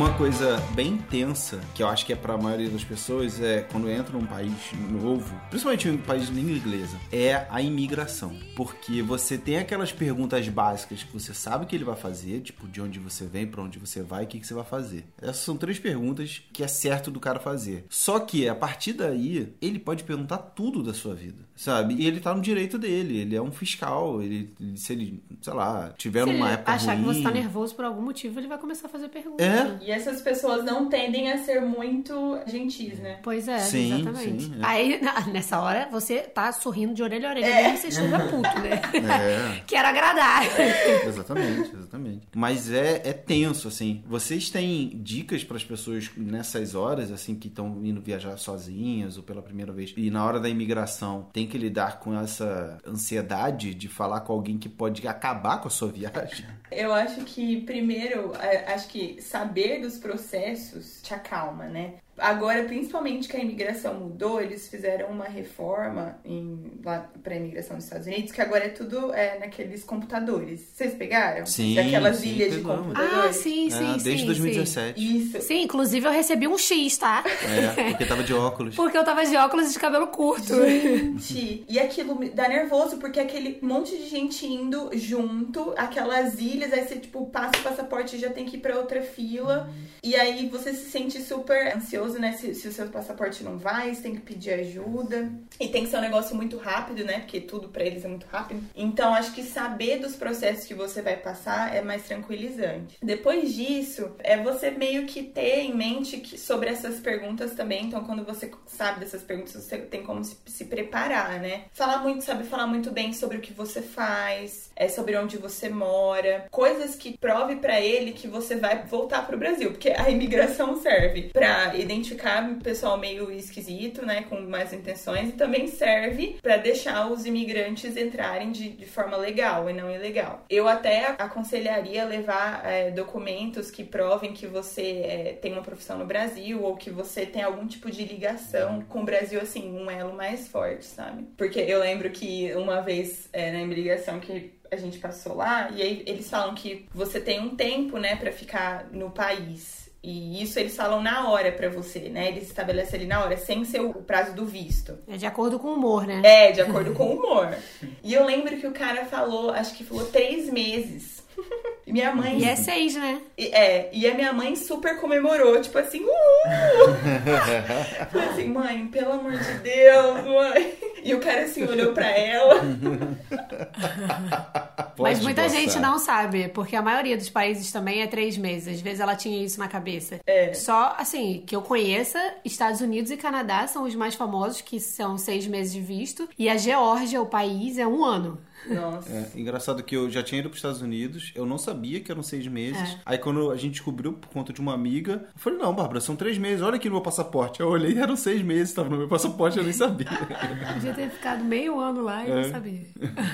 Uma coisa bem tensa, que eu acho que é pra maioria das pessoas, é quando entra num país novo, principalmente um país de língua inglesa, é a imigração. Porque você tem aquelas perguntas básicas que você sabe que ele vai fazer, tipo, de onde você vem, pra onde você vai, o que, que você vai fazer. Essas são três perguntas que é certo do cara fazer. Só que, a partir daí, ele pode perguntar tudo da sua vida, sabe? E ele tá no direito dele, ele é um fiscal, ele, se ele, sei lá, tiver Se ele época achar ruim... que você tá nervoso por algum motivo, ele vai começar a fazer perguntas. É. E essas pessoas não tendem a ser muito gentis, né? Pois é, Sim, exatamente. sim, é. Aí, nessa hora, você tá sorrindo de orelha a orelha, É. você esteja puto, né? É. Quero agradar. Exatamente, exatamente. Mas é, é tenso, assim. Vocês têm dicas para as pessoas nessas horas, assim, que estão indo viajar sozinhas ou pela primeira vez, e na hora da imigração tem que lidar com essa ansiedade de falar com alguém que pode acabar com a sua viagem? Eu acho que, primeiro, a- acho que saber dos processos te acalma, né? Agora, principalmente que a imigração mudou, eles fizeram uma reforma em, lá pra imigração dos Estados Unidos, que agora é tudo é, naqueles computadores. Vocês pegaram? Sim, Aquelas sim, ilhas de pegamos. computadores? Ah, sim, sim, É, sim. desde 2017. Isso. Sim. Sim, inclusive eu recebi um X, tá? É, porque tava de óculos. Porque eu tava de óculos e de cabelo curto. Gente, e aquilo me dá nervoso, porque aquele monte de gente indo junto, aquelas ilhas, aí você, tipo, passa o passaporte e já tem que ir pra outra fila. E aí você se sente super ansioso, né? Se, se o seu passaporte não vai, você tem que pedir ajuda. E tem que ser um negócio muito rápido, né? Porque tudo pra eles é muito rápido. Então, acho que saber dos processos que você vai passar é mais tranquilizante. Depois disso, é você meio que ter em mente que, sobre essas perguntas também. Então, quando você sabe dessas perguntas, você tem como se, se preparar, né? Falar muito, sabe? Falar muito bem sobre o que você faz, é sobre onde você mora, coisas que prove pra ele que você vai voltar pro Brasil, porque a imigração serve pra identificar o pessoal meio esquisito, né, com más intenções, e também serve pra deixar os imigrantes entrarem de, de forma legal e não ilegal. Eu até aconselharia levar é, documentos que provem que você é, tem uma profissão no Brasil ou que você tem algum tipo de ligação com o Brasil, assim, um elo mais forte, sabe? Porque eu lembro que uma vez é, na imigração que a gente passou lá, e aí eles falam que você tem um tempo, né, pra ficar no país. E isso eles falam na hora pra você, né? Eles estabelecem ali na hora, sem ser o prazo do visto. É de acordo com o humor, né? É, de acordo com o humor. E eu lembro que o cara falou, acho que falou três meses. E minha mãe. E é seis, né? E- É, e a minha mãe super comemorou, tipo assim, uh! Falei assim, mãe, pelo amor de Deus, mãe. E o cara assim olhou pra ela. Mas muita gostar. gente não sabe, porque a maioria dos países também é três meses. Às vezes ela tinha isso na cabeça. É. Só, assim, que eu conheça, Estados Unidos e Canadá são os mais famosos, que são seis meses de visto. E a Geórgia, o país, é um ano. Nossa. É, engraçado que eu já tinha ido para os Estados Unidos, eu não sabia que eram seis meses. É. Aí quando a gente descobriu por conta de uma amiga, eu falei, não, Bárbara, são três meses, olha aqui no meu passaporte. Eu olhei eram seis meses, estava no meu passaporte, eu nem sabia. Podia ter ficado meio ano lá e É. não sabia.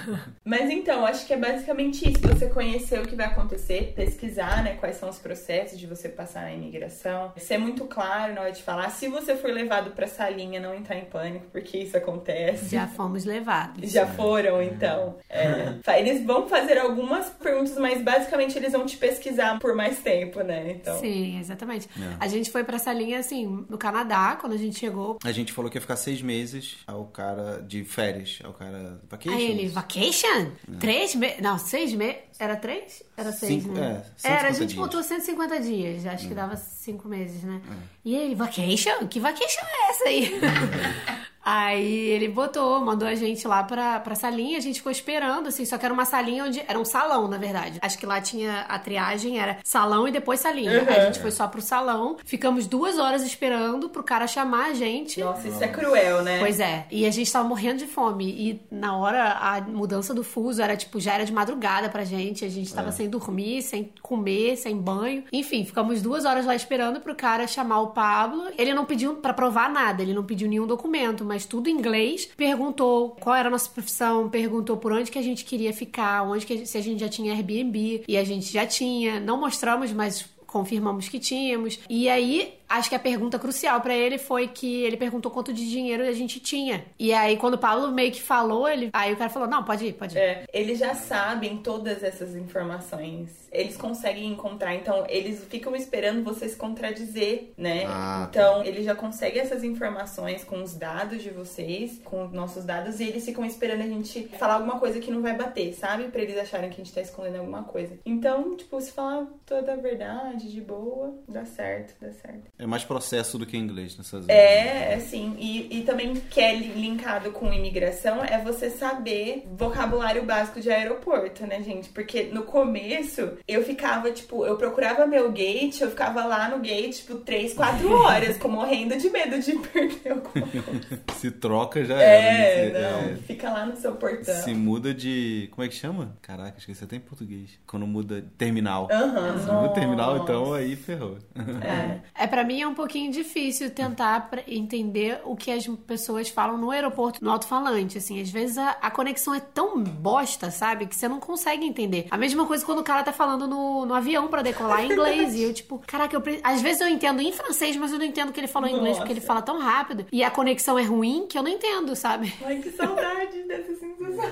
Mas então, acho que é basicamente isso. Você conhecer o que vai acontecer, pesquisar, né, quais são os processos de você passar na imigração, ser muito claro na hora de falar. Se você for levado pra salinha, não entrar em pânico, porque isso acontece. Já fomos levados. Já foram, então. É. Eles vão fazer algumas perguntas, mas basicamente eles vão te pesquisar por mais tempo, né? Então. Sim, exatamente. É. A gente foi pra essa linha, assim, no Canadá, quando a gente chegou. A gente falou que ia ficar seis meses ao cara de férias, ao cara vacation. Aí ele, vacation? Três meses? Não, seis meses. Era três? Era seis, Cinco- né? é, 150 Era, a gente dias. botou 150 dias. Acho que dava cinco meses, né? E ele, vacation? Que vacation é essa aí? Aí ele botou, mandou a gente lá pra, pra salinha, a gente ficou esperando, assim, só que era uma salinha onde. Era um salão, na verdade. Acho que lá tinha a triagem, era salão e depois salinha. Aí a gente foi só pro salão, ficamos duas horas esperando pro cara chamar a gente. Nossa, isso é cruel, né? Pois é, e a gente tava morrendo de fome. E na hora a mudança do fuso era tipo, já era de madrugada pra gente. A gente tava sem dormir, sem comer, sem banho. Enfim, ficamos duas horas lá esperando pro cara chamar o Pablo. Ele não pediu pra provar nada, ele não pediu nenhum documento, mas mas tudo em inglês. Perguntou qual era a nossa profissão, perguntou por onde que a gente queria ficar, onde que a gente, se a gente já tinha Airbnb, e a gente já tinha. Não mostramos, mas confirmamos que tínhamos. E aí acho que a pergunta crucial para ele foi que ele perguntou quanto de dinheiro a gente tinha. E aí, quando o Paulo meio que falou, ele. Aí o cara falou: não, pode ir, pode ir. É, eles já sabem todas essas informações. Eles conseguem encontrar, então eles ficam esperando você se contradizer, né? Ah, tá. então, eles já conseguem essas informações com os dados de vocês, com os nossos dados, e eles ficam esperando a gente falar alguma coisa que não vai bater, sabe? Pra eles acharem que a gente tá escondendo alguma coisa. Então, tipo, se falar toda a verdade, de boa, dá certo, dá certo. É mais processo do que inglês nessas É, é sim. E, e também que é li- linkado com imigração é você saber vocabulário básico de aeroporto, né, gente? Porque no começo eu ficava, tipo, eu procurava meu gate, eu ficava lá no gate, tipo, 3, 4 horas, com morrendo de medo de perder alguma coisa. Se troca já É, era. né? não. Fica lá no seu portão. Se muda de. Como é que chama? Caraca, esqueci até em português. Quando muda terminal. Aham, Se muda terminal, então aí ferrou. É. É, pra mim é um pouquinho difícil tentar entender o que as pessoas falam no aeroporto, no alto-falante, assim. Às vezes a, a conexão é tão bosta, sabe? Que você não consegue entender. A mesma coisa quando o cara tá falando no, no avião pra decolar em inglês. e eu, tipo, caraca, eu, pre- às vezes eu entendo em francês, mas eu não entendo o que ele falou em inglês, porque ele fala tão rápido. E a conexão é ruim que eu não entendo, sabe? Ai, que saudade dessa sensação.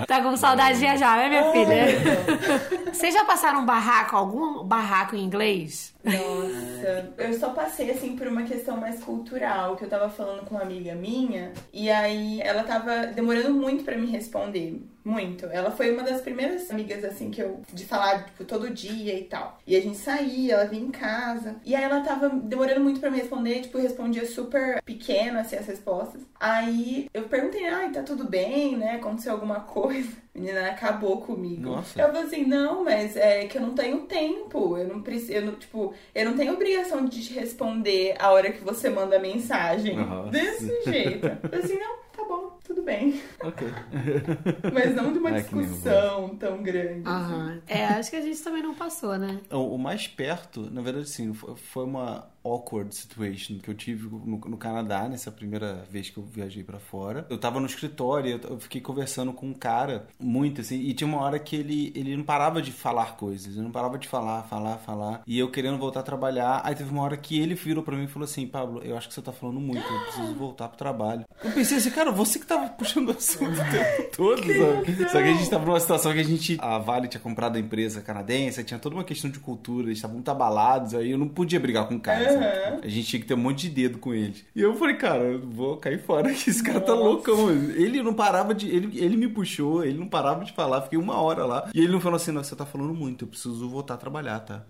Tá com saudade de viajar, né, minha filha? Vocês já passaram um barraco, algum barraco em inglês? Nossa, eu só passei assim por uma questão mais cultural, que eu tava falando com uma amiga minha, e aí ela tava demorando muito pra me responder. Muito. Ela foi uma das primeiras amigas, assim, que eu. de falar, tipo, todo dia e tal. E a gente saía, ela vinha em casa. E aí ela tava demorando muito pra me responder, tipo, respondia super pequeno, assim, as respostas. Aí eu perguntei, ai, tá tudo bem, né? Aconteceu alguma coisa. A menina acabou comigo. Nossa. Eu falei assim, não, mas é que eu não tenho tempo. Eu não preciso. Eu não, tipo, eu não tenho obrigação de te responder a hora que você manda mensagem. Nossa. Desse jeito. Eu falei assim, não, tá bom, tudo bem. ok. Mas não de uma discussão tão grande. Aham. É, acho que a gente também não passou, né? O, o mais perto, na verdade, sim, foi- uma awkward situation que eu tive no, no Canadá, nessa primeira vez que eu viajei pra fora. Eu tava no escritório, eu, eu fiquei conversando com um cara muito assim, e tinha uma hora que ele, ele não parava de falar coisas, ele não parava de falar, falar, falar, e eu querendo voltar a trabalhar. Aí teve uma hora que ele virou pra mim e falou assim: Pablo, eu acho que você tá falando muito, eu preciso voltar pro trabalho. Eu pensei assim, cara, você que tava puxando o assunto o tempo todo, sabe? Só que a gente tava numa situação que a gente. A Vale tinha comprado a empresa canadense, tinha toda uma questão de cultura, eles estavam muito abalados, aí eu não podia brigar com o cara? Aham. A gente tinha que ter um monte de dedo com eles. E eu falei, cara, eu vou cair fora, que esse cara tá Nossa. loucão. Ele não parava de. Ele, ele me puxou, ele não parava de falar, fiquei uma hora lá. E ele não falou assim, não, você tá falando muito, eu preciso voltar a trabalhar, tá?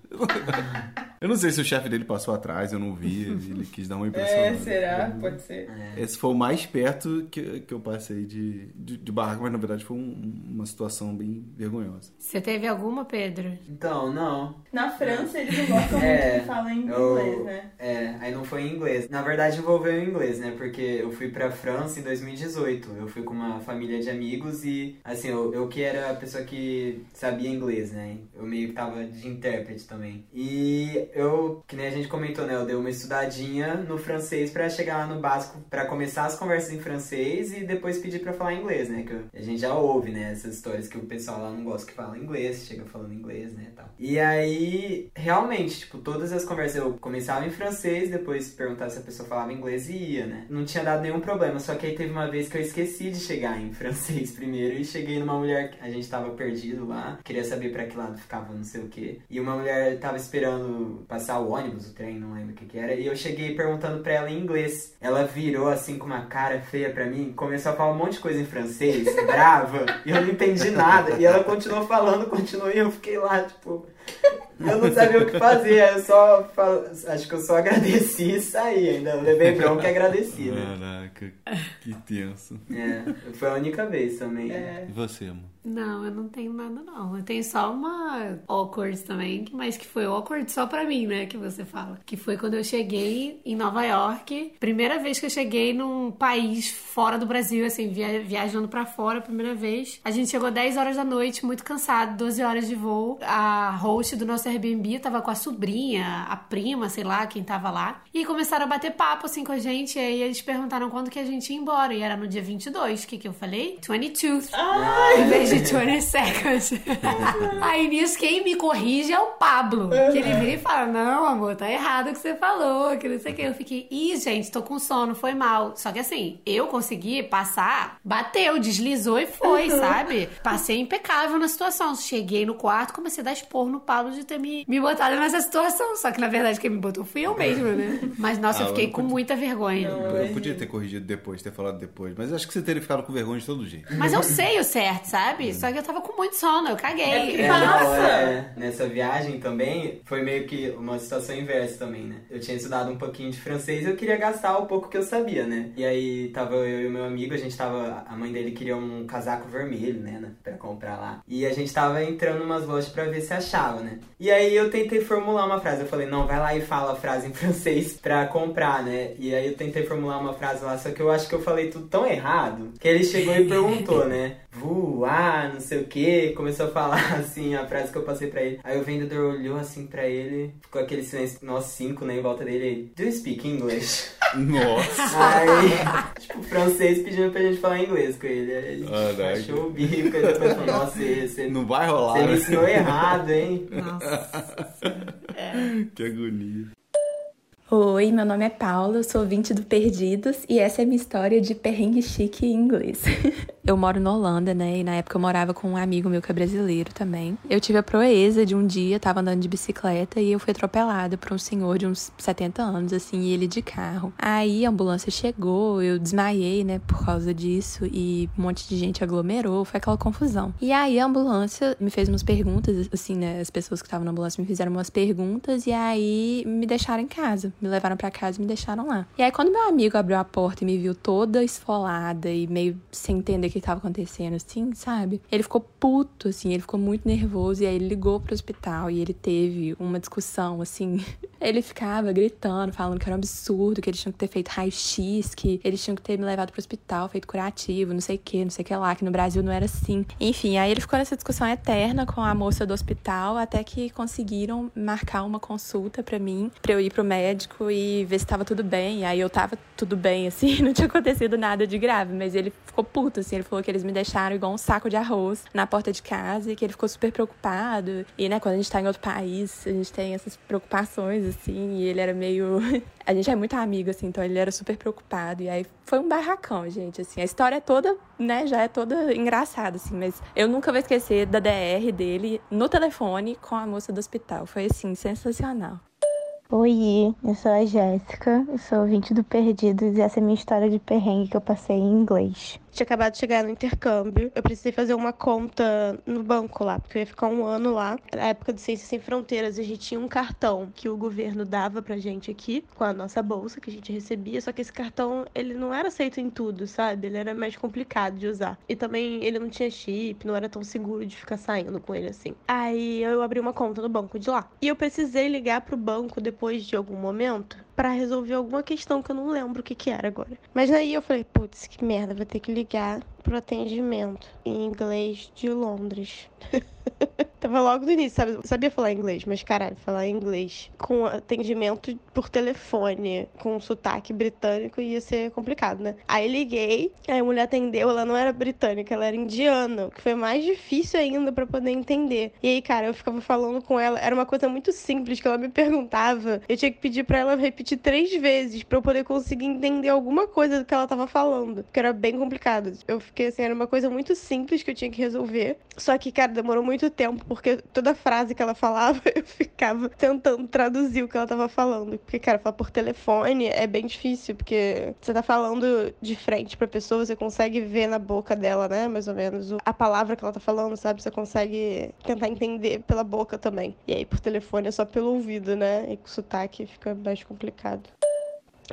Eu não sei se o chefe dele passou atrás, eu não vi, ele quis dar uma impressão. É, será? Pode ser. Esse foi o mais perto que, que eu passei de, de, de barraco, mas na verdade foi um- uma situação bem vergonhosa. Você teve alguma, Pedro? Então, não. Na França, eles não gostam É, muito de falar em eu- inglês, né? É, aí não foi em inglês. Na verdade envolveu o inglês, né? Porque eu fui pra França em 2018. Eu fui com uma família de amigos e, assim, eu, eu que era a pessoa que sabia inglês, né? Eu meio que tava de intérprete também. E eu, que nem a gente comentou, né? Eu dei uma estudadinha no francês pra chegar lá no básico, pra começar as conversas em francês e depois pedir pra falar inglês, né? Que a gente já ouve, né? Essas histórias que o pessoal lá não gosta que fala inglês, chega falando inglês, né? Tal. E aí, realmente, tipo, todas as conversas eu começava em francês, depois perguntava se a pessoa falava inglês e ia, né? Não tinha dado nenhum problema, só que aí teve uma vez que eu esqueci de chegar em francês primeiro e cheguei numa mulher, a gente tava perdido lá, queria saber pra que lado ficava não sei o que. E uma mulher tava esperando passar o ônibus, o trem, não lembro o que que era, e eu cheguei perguntando pra ela em inglês. Ela virou assim com uma cara feia pra mim, começou a falar um monte de coisa em francês, brava, e eu não entendi nada. E ela continuou falando, continuou, e eu fiquei lá, tipo. Eu não sabia o que fazer, eu só fal- acho que eu só agradeci e saí. Ainda levei bronca e agradeci, né? Caraca, que tenso. É, foi a única vez também. É. E você, amor? Não, eu não tenho nada, não. Eu tenho só uma awkward também, mas que foi awkward só pra mim, né? Que você fala. Que foi quando eu cheguei em Nova York. Primeira vez que eu cheguei num país fora do Brasil, assim, via- viajando pra fora, primeira vez. A gente chegou 10 horas da noite, muito cansado, 12 horas de voo. A host do nosso Airbnb, tava com a sobrinha, a prima, sei lá, quem tava lá. E começaram a bater papo assim com a gente. E aí eles perguntaram quando que a gente ia embora. E era no dia 22. O que que eu falei? 22. Ai. De 20 seconds. aí nisso, quem me corrige é o Pablo. Que ele vira e fala: Não, amor, tá errado o que você falou. Que não sei o que. Eu fiquei, ih, gente, tô com sono, foi mal. Só que assim, eu consegui passar, bateu, deslizou e foi, uhum. sabe? Passei impecável na situação. Cheguei no quarto, comecei a dar expor no Pablo de ter me, me botado nessa situação. Só que na verdade quem me botou fui eu mesma, né? Mas nossa, ah, eu fiquei eu com podia... muita vergonha. Não, eu podia ter corrigido depois, ter falado depois. Mas acho que você teria ficado com vergonha de todo jeito. Mas eu sei o certo, sabe? Só que eu tava com muito sono, eu caguei. É, não, é, nessa viagem também foi meio que uma situação inversa também, né? Eu tinha estudado um pouquinho de francês e eu queria gastar o pouco que eu sabia, né? E aí tava eu e o meu amigo, a gente tava. A mãe dele queria um casaco vermelho, né? Pra comprar lá. E a gente tava entrando umas lojas pra ver se achava, né? E aí eu tentei formular uma frase. Eu falei, não, vai lá e fala a frase em francês pra comprar, né? E aí eu tentei formular uma frase lá, só que eu acho que eu falei tudo tão errado que ele chegou e perguntou, né? Voar, não sei o que. Começou a falar assim a frase que eu passei pra ele. Aí o vendedor olhou assim pra ele, ficou aquele silêncio, nós cinco, né, em volta dele. Do you speak English? Nossa! Aí, tipo, o francês pedindo pra gente falar inglês com ele. Aí a gente ah, achou o bico e depois falou, nossa, você. Não vai rolar. Você né? me ensinou errado, hein? Nossa. É. Que agonia. Oi, meu nome é Paula, eu sou ouvinte do Perdidos e essa é a minha história de perrengue chique em inglês. Eu moro na Holanda, né? E na época eu morava com um amigo meu que é brasileiro também. Eu tive a proeza de um dia, tava andando de bicicleta e eu fui atropelada por um senhor de uns 70 anos, assim, e ele de carro. Aí a ambulância chegou, eu desmaiei, né, por causa disso e um monte de gente aglomerou, foi aquela confusão. E aí a ambulância me fez umas perguntas, assim, né? As pessoas que estavam na ambulância me fizeram umas perguntas e aí me deixaram em casa me levaram para casa e me deixaram lá. E aí, quando meu amigo abriu a porta e me viu toda esfolada e meio sem entender o que estava acontecendo, assim, sabe? Ele ficou puto, assim, ele ficou muito nervoso e aí ele ligou pro hospital e ele teve uma discussão, assim. ele ficava gritando, falando que era um absurdo, que eles tinham que ter feito raio-x, que eles tinham que ter me levado pro hospital, feito curativo, não sei o que, não sei o que lá, que no Brasil não era assim. Enfim, aí ele ficou nessa discussão eterna com a moça do hospital até que conseguiram marcar uma consulta para mim, para eu ir pro médico e ver se tava tudo bem. Aí eu tava tudo bem, assim, não tinha acontecido nada de grave. Mas ele ficou puto, assim. Ele falou que eles me deixaram igual um saco de arroz na porta de casa e que ele ficou super preocupado. E, né, quando a gente tá em outro país, a gente tem essas preocupações, assim. E ele era meio. a gente é muito amigo, assim, então ele era super preocupado. E aí foi um barracão, gente, assim. A história é toda, né, já é toda engraçada, assim. Mas eu nunca vou esquecer da DR dele no telefone com a moça do hospital. Foi, assim, sensacional. Oi, eu sou a Jéssica, eu sou ouvinte do Perdidos e essa é a minha história de perrengue que eu passei em inglês. Tinha acabado de chegar no intercâmbio. Eu precisei fazer uma conta no banco lá, porque eu ia ficar um ano lá. Na época do Ciências Sem Fronteiras, a gente tinha um cartão que o governo dava pra gente aqui, com a nossa bolsa que a gente recebia. Só que esse cartão, ele não era aceito em tudo, sabe? Ele era mais complicado de usar. E também ele não tinha chip, não era tão seguro de ficar saindo com ele assim. Aí eu abri uma conta no banco de lá. E eu precisei ligar pro banco depois de algum momento para resolver alguma questão que eu não lembro o que, que era agora. Mas aí eu falei, putz, que merda, vou ter que ligar pro atendimento em inglês de Londres. Tava logo no início, sabe? Sabia falar inglês, mas caralho, falar inglês com atendimento por telefone, com sotaque britânico ia ser complicado, né? Aí liguei, aí a mulher atendeu, ela não era britânica, ela era indiana, que foi mais difícil ainda para poder entender. E aí, cara, eu ficava falando com ela, era uma coisa muito simples que ela me perguntava, eu tinha que pedir para ela repetir três vezes para eu poder conseguir entender alguma coisa do que ela tava falando, que era bem complicado. Eu fiquei assim, era uma coisa muito simples que eu tinha que resolver, só que, cara, demorou muito tempo porque toda frase que ela falava, eu ficava tentando traduzir o que ela tava falando. Porque, cara, falar por telefone é bem difícil, porque você tá falando de frente pra pessoa, você consegue ver na boca dela, né, mais ou menos, a palavra que ela tá falando, sabe? Você consegue tentar entender pela boca também. E aí, por telefone é só pelo ouvido, né? E com sotaque fica mais complicado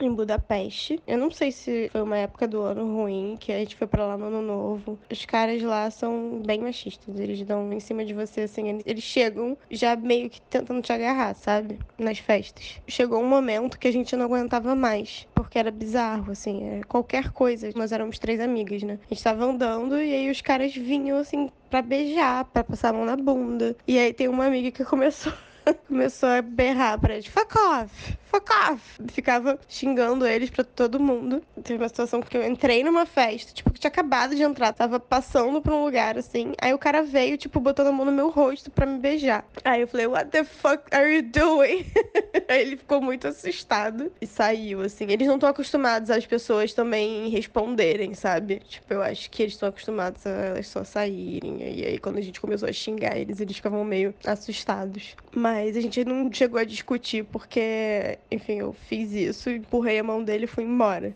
em Budapeste. Eu não sei se foi uma época do ano ruim, que a gente foi para lá no ano novo. Os caras lá são bem machistas. Eles dão em cima de você, assim, eles chegam já meio que tentando te agarrar, sabe? Nas festas. Chegou um momento que a gente não aguentava mais, porque era bizarro, assim, era qualquer coisa. Nós éramos três amigas, né? A gente tava andando e aí os caras vinham, assim, pra beijar, pra passar a mão na bunda. E aí tem uma amiga que começou começou a berrar pra eles, fuck off, off. Ficava xingando eles pra todo mundo. Teve uma situação que eu entrei numa festa, tipo, que tinha acabado de entrar, tava passando por um lugar assim. Aí o cara veio, tipo, botando a mão no meu rosto pra me beijar. Aí eu falei, what the fuck are you doing? Aí ele ficou muito assustado e saiu, assim. Eles não estão acostumados às pessoas também responderem, sabe? Tipo, eu acho que eles estão acostumados a elas só saírem. E aí, quando a gente começou a xingar eles, eles ficavam meio assustados. Mas a gente não chegou a discutir porque, enfim, eu fiz isso, empurrei a mão dele e fui embora.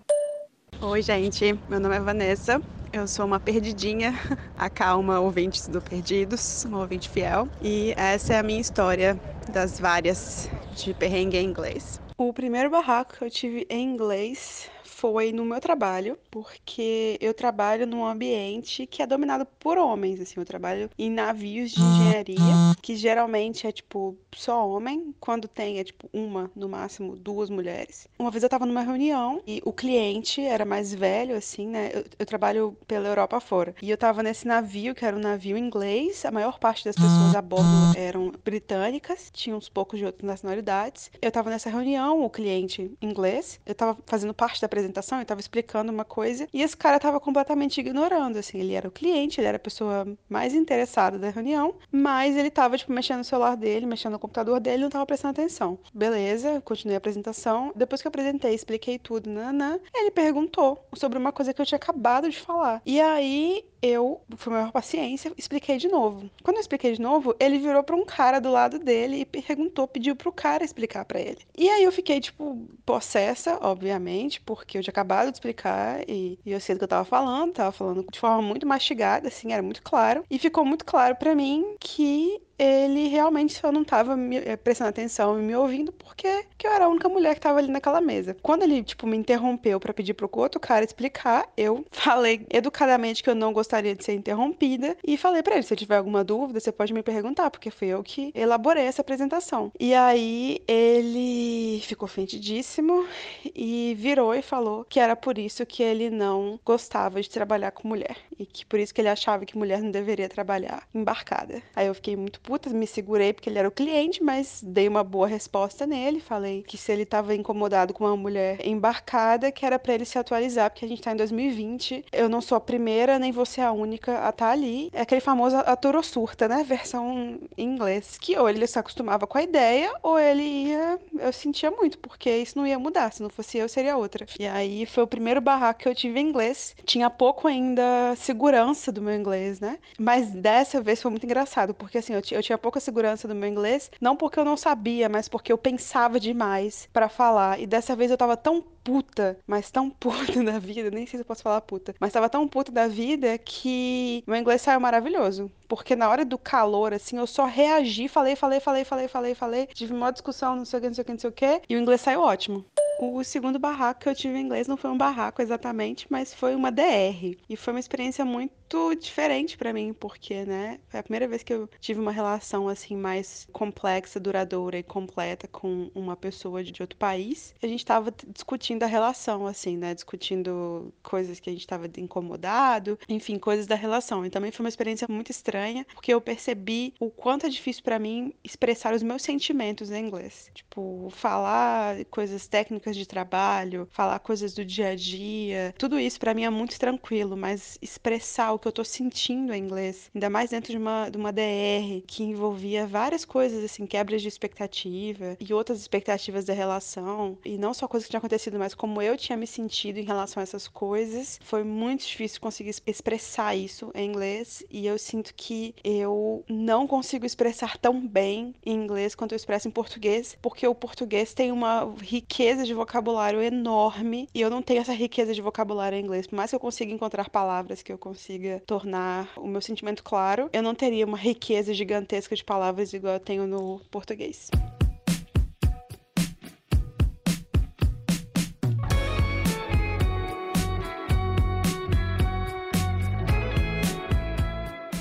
Oi, gente. Meu nome é Vanessa. Eu sou uma perdidinha, a calma ouvintes do Perdidos, uma ouvinte fiel. E essa é a minha história das várias de perrengue em inglês. O primeiro barraco que eu tive em inglês foi no meu trabalho, porque eu trabalho num ambiente que é dominado por homens, assim, eu trabalho em navios de engenharia, que geralmente é tipo só homem, quando tem é tipo uma, no máximo duas mulheres. Uma vez eu tava numa reunião e o cliente era mais velho, assim, né? Eu, eu trabalho pela Europa fora. E eu tava nesse navio, que era um navio inglês, a maior parte das pessoas a bordo eram britânicas, tinha uns poucos de outras nacionalidades. Eu tava nessa reunião, o cliente inglês, eu tava fazendo parte da apresentação apresentação, eu tava explicando uma coisa e esse cara tava completamente ignorando, assim, ele era o cliente, ele era a pessoa mais interessada da reunião, mas ele tava, tipo, mexendo no celular dele, mexendo no computador dele, não tava prestando atenção. Beleza, continuei a apresentação. Depois que eu apresentei, expliquei tudo, nanã, ele perguntou sobre uma coisa que eu tinha acabado de falar. E aí eu fui maior paciência, expliquei de novo. Quando eu expliquei de novo, ele virou para um cara do lado dele e perguntou, pediu pro cara explicar para ele. E aí eu fiquei tipo possessa, obviamente, porque eu tinha acabado de explicar e, e eu sei do que eu tava falando, tava falando de forma muito mastigada, assim, era muito claro. E ficou muito claro para mim que ele realmente só não estava eh, prestando atenção e me ouvindo porque que eu era a única mulher que estava ali naquela mesa. Quando ele, tipo, me interrompeu para pedir pro outro cara explicar, eu falei educadamente que eu não gostaria de ser interrompida e falei para ele, se tiver alguma dúvida, você pode me perguntar, porque fui eu que elaborei essa apresentação. E aí ele ficou ofendidíssimo e virou e falou que era por isso que ele não gostava de trabalhar com mulher e que por isso que ele achava que mulher não deveria trabalhar embarcada. Aí eu fiquei muito me segurei porque ele era o cliente, mas dei uma boa resposta nele. Falei que se ele estava incomodado com uma mulher embarcada, que era para ele se atualizar, porque a gente tá em 2020. Eu não sou a primeira, nem ser a única a estar tá ali. É aquele famoso ator surta, né? Versão em inglês. Que ou ele se acostumava com a ideia, ou ele ia. Eu sentia muito, porque isso não ia mudar. Se não fosse eu, seria outra. E aí foi o primeiro barraco que eu tive em inglês. Tinha pouco ainda segurança do meu inglês, né? Mas dessa vez foi muito engraçado, porque assim, eu, eu tinha pouca segurança do meu inglês, não porque eu não sabia, mas porque eu pensava demais para falar. E dessa vez eu tava tão puta, mas tão puta da vida, nem sei se eu posso falar puta, mas tava tão puta da vida que meu inglês saiu maravilhoso. Porque na hora do calor, assim, eu só reagi, falei, falei, falei, falei, falei, falei, tive uma discussão, não sei o que, não sei o que, não sei o que, e o inglês saiu ótimo. O segundo barraco que eu tive em inglês não foi um barraco exatamente, mas foi uma DR. E foi uma experiência muito diferente para mim, porque, né, foi a primeira vez que eu tive uma relação assim mais complexa, duradoura e completa com uma pessoa de outro país. A gente tava discutindo a relação, assim, né, discutindo coisas que a gente tava incomodado, enfim, coisas da relação. E também foi uma experiência muito estranha, porque eu percebi o quanto é difícil para mim expressar os meus sentimentos em inglês. Tipo, falar coisas técnicas de trabalho, falar coisas do dia a dia, tudo isso para mim é muito tranquilo, mas expressar o que eu tô sentindo em inglês, ainda mais dentro de uma, de uma DR que envolvia várias coisas, assim, quebras de expectativa e outras expectativas da relação, e não só coisas que tinham acontecido, mas como eu tinha me sentido em relação a essas coisas, foi muito difícil conseguir expressar isso em inglês, e eu sinto que eu não consigo expressar tão bem em inglês quanto eu expresso em português, porque o português tem uma riqueza de vocabulário enorme e eu não tenho essa riqueza de vocabulário em inglês. Por mais que eu consiga encontrar palavras que eu consiga tornar o meu sentimento claro, eu não teria uma riqueza gigantesca de palavras igual eu tenho no português.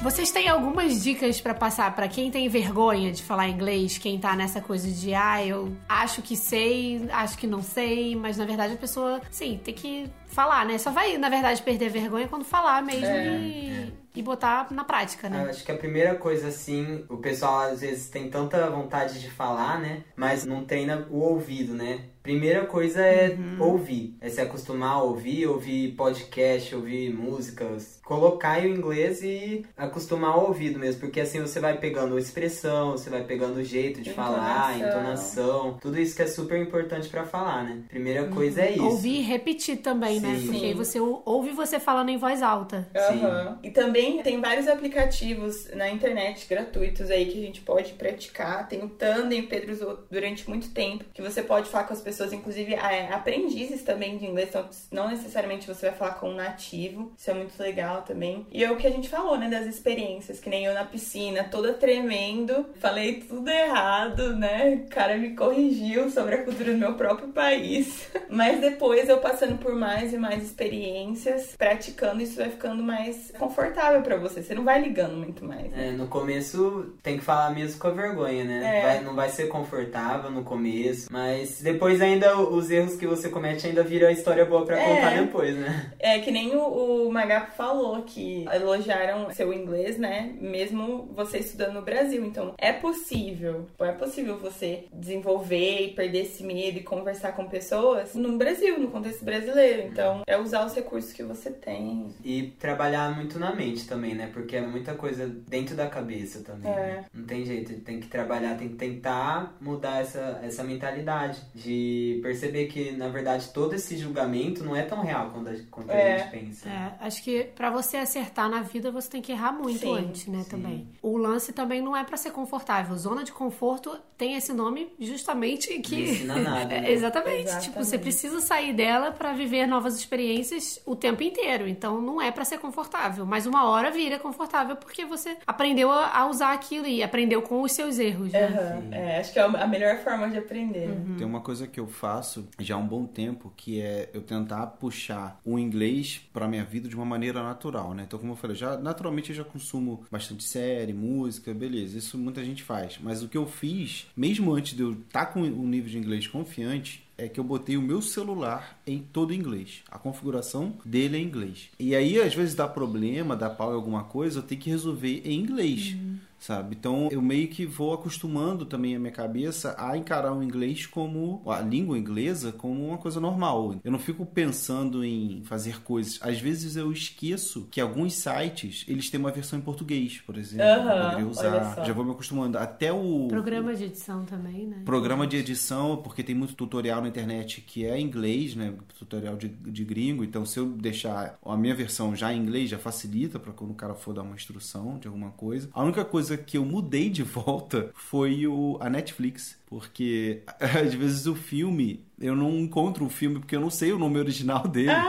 Vocês têm algumas dicas para passar para quem tem vergonha de falar inglês, quem tá nessa coisa de ah, eu acho que sei, acho que não sei, mas na verdade a pessoa, sim, tem que falar, né? Só vai, na verdade, perder vergonha quando falar mesmo É, e e botar na prática, né? Eu acho que a primeira coisa, assim, o pessoal às vezes tem tanta vontade de falar, né? Mas não treina o ouvido, né? Primeira coisa é Uhum. ouvir, é se acostumar a ouvir, ouvir podcast, ouvir músicas, colocar o inglês e acostumar ao ouvido mesmo, porque assim você vai pegando expressão, você vai pegando o jeito de falar, Entonação. entonação, tudo isso que é super importante pra falar, né? Primeira coisa é isso. Ouvir e repetir também, né? Sim. Porque aí você ou- ouve você falando em voz alta. Sim. Aham. E também tem vários aplicativos na internet gratuitos aí que a gente pode praticar. Tem o Tandem, o Pedro usou durante muito tempo, que você pode falar com as pessoas, inclusive é, aprendizes também de inglês, então não necessariamente você vai falar com um nativo. Isso é muito legal também. E é o que a gente falou, né, das experiências, que nem eu na piscina, toda tremendo, falei tudo errado, né? O cara me corrigiu sobre a cultura do meu próprio país. Mas depois eu passando por mais e mais experiências, praticando, isso vai ficando mais confortável pra você. Você não vai ligando muito mais. né? É, no começo tem que falar mesmo com a vergonha, né? É. Vai- não vai ser confortável no começo, mas depois ainda os erros que você comete ainda viram a história boa pra É. contar depois, né? É que nem o, o Magapo falou que elogiaram seu inglês, né? Mesmo você estudando no Brasil. Então, é possível. É possível você desenvolver e perder esse medo e conversar com pessoas no Brasil, no contexto brasileiro. Então, é usar os recursos que você tem. E trabalhar muito na mente também, né? Porque é muita coisa dentro da cabeça também. É. né? Não tem jeito, tem que trabalhar, tem que tentar mudar essa, essa mentalidade de perceber que, na verdade, todo esse julgamento não é tão real quanto a, quanto a É. gente pensa. É, acho que pra você acertar na vida, você tem que errar muito Sim, antes, né, sim. também. O lance também não é pra ser confortável. Zona de conforto tem esse nome justamente que Não ensina nada, É, né? Exatamente. Exatamente. Tipo, você precisa sair dela pra viver novas experiências o tempo inteiro. Então não é pra ser confortável, mas uma hora vira confortável porque você aprendeu a, usar aquilo e aprendeu com os seus erros, né? Aham. É, acho que é a melhor forma de aprender. Tem uma coisa que eu faço já há um bom tempo, que é eu tentar puxar o inglês pra minha vida de uma maneira natural, né? Então, como eu falei, já naturalmente eu já consumo bastante série, música, beleza. Isso muita gente faz. Mas o que eu fiz, mesmo antes de eu estar com o nível de inglês confiante, é que eu botei o meu celular em todo inglês. A configuração dele é em inglês. E aí, às vezes, dá problema, dá pau em alguma coisa, eu tenho que resolver em inglês. Sabe? Então eu meio que vou acostumando também a minha cabeça a encarar o inglês como a língua inglesa como uma coisa normal. Eu não fico pensando em fazer coisas. Às vezes eu esqueço que alguns sites eles têm uma versão em português, por exemplo, eu Aham, poderia usar. Já vou me acostumando. Até o Programa de edição também, né? Programa de edição, porque tem muito tutorial na internet que é em inglês, né? Tutorial de, de gringo. Então, se eu deixar a minha versão já em inglês, já facilita para quando o cara for dar uma instrução de alguma coisa. A única coisa que eu mudei de volta foi o, a Netflix. Porque às vezes o filme, eu não encontro o filme porque eu não sei o nome original dele.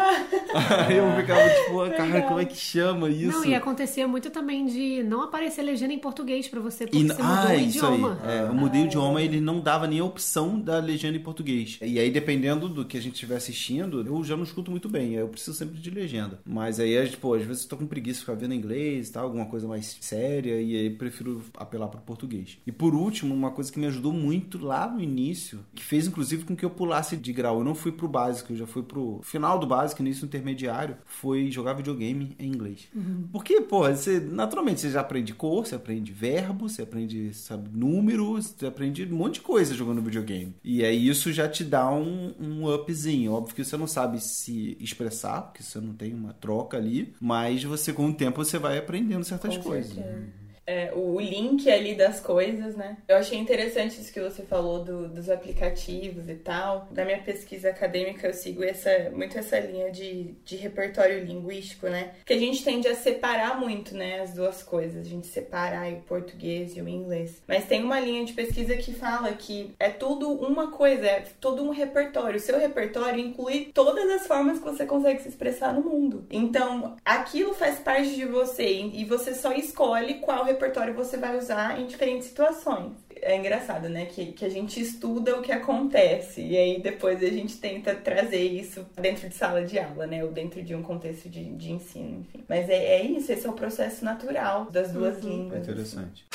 Aí eu ficava tipo, ah, cara, como é que chama isso? Não, e acontecia muito também de não aparecer legenda em português pra você, porque E- você mudou o isso idioma. aí. É, eu mudei o idioma ele não dava nem a opção da legenda em português. E aí, dependendo do que a gente estiver assistindo, eu já não escuto muito bem. Eu preciso sempre de legenda. Mas aí, gente, pô, às vezes eu tô com preguiça de ficar vendo inglês e tal, alguma coisa mais séria, e aí prefiro apelar pro português. E por último, uma coisa que me ajudou muito lá no início, que fez inclusive com que eu pulasse de grau. Eu não fui pro básico, eu já fui pro final do básico, início intermediário, foi jogar videogame em inglês. Porque, pô, você, naturalmente, você já aprende cor, você aprende verbo, você aprende, sabe, número, você aprende um monte de coisa jogando videogame. E aí isso já te dá um, um upzinho. Óbvio que você não sabe se expressar, porque você não tem uma troca ali, mas você, com o tempo, você vai aprendendo certas Com coisas. certeza. É, o link ali das coisas, né? Eu achei interessante isso que você falou do- dos aplicativos e tal. Na minha pesquisa acadêmica, eu sigo essa, muito essa linha de, de repertório linguístico, né? Que a gente tende a separar muito, né? As duas coisas. A gente separar aí o português e o inglês. Mas tem uma linha de pesquisa que fala que é tudo uma coisa, é todo um repertório. O seu repertório inclui todas as formas que você consegue se expressar no mundo. Então, aquilo faz parte de você e você só escolhe qual repertório você vai usar em diferentes situações. É engraçado, né? Que, que a gente estuda o que acontece e aí depois a gente tenta trazer isso dentro de sala de aula, né? Ou dentro de um contexto de, de ensino, enfim. Mas é, é isso, esse é o processo natural das duas línguas. É interessante.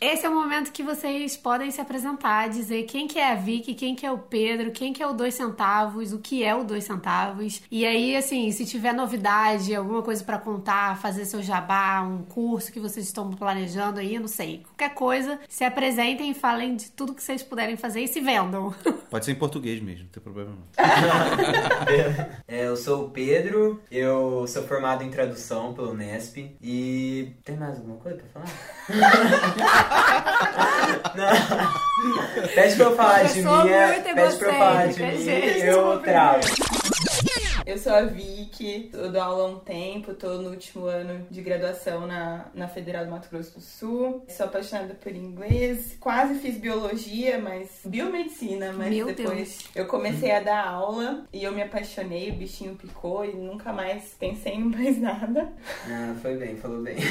Esse é o momento que vocês podem se apresentar, dizer quem que é a Vicky, quem que é o Pedro, quem que é o dois centavos, o que é o dois centavos. E aí, assim, se tiver novidade, alguma coisa para contar, fazer seu jabá, um curso que vocês estão planejando aí, não sei. Qualquer coisa, se apresentem e falem de tudo que vocês puderem fazer e se vendam. Pode ser em português mesmo, não tem problema não. É, eu sou o Pedro, eu sou formado em tradução pelo Nesp e. Tem mais alguma coisa pra falar? Não. Pede pra eu falar de Pessoa mim, é- pede pra eu falar de mim gente, eu travo. Eu sou a Vicky, eu dou aula há um tempo, tô no último ano de graduação na, na Federal do Mato Grosso do Sul. Sou apaixonada por inglês, quase fiz biologia, mas biomedicina, mas Meu depois Deus. eu comecei a dar aula e eu me apaixonei, o bichinho picou e nunca mais pensei em mais nada. Ah, foi bem, falou bem.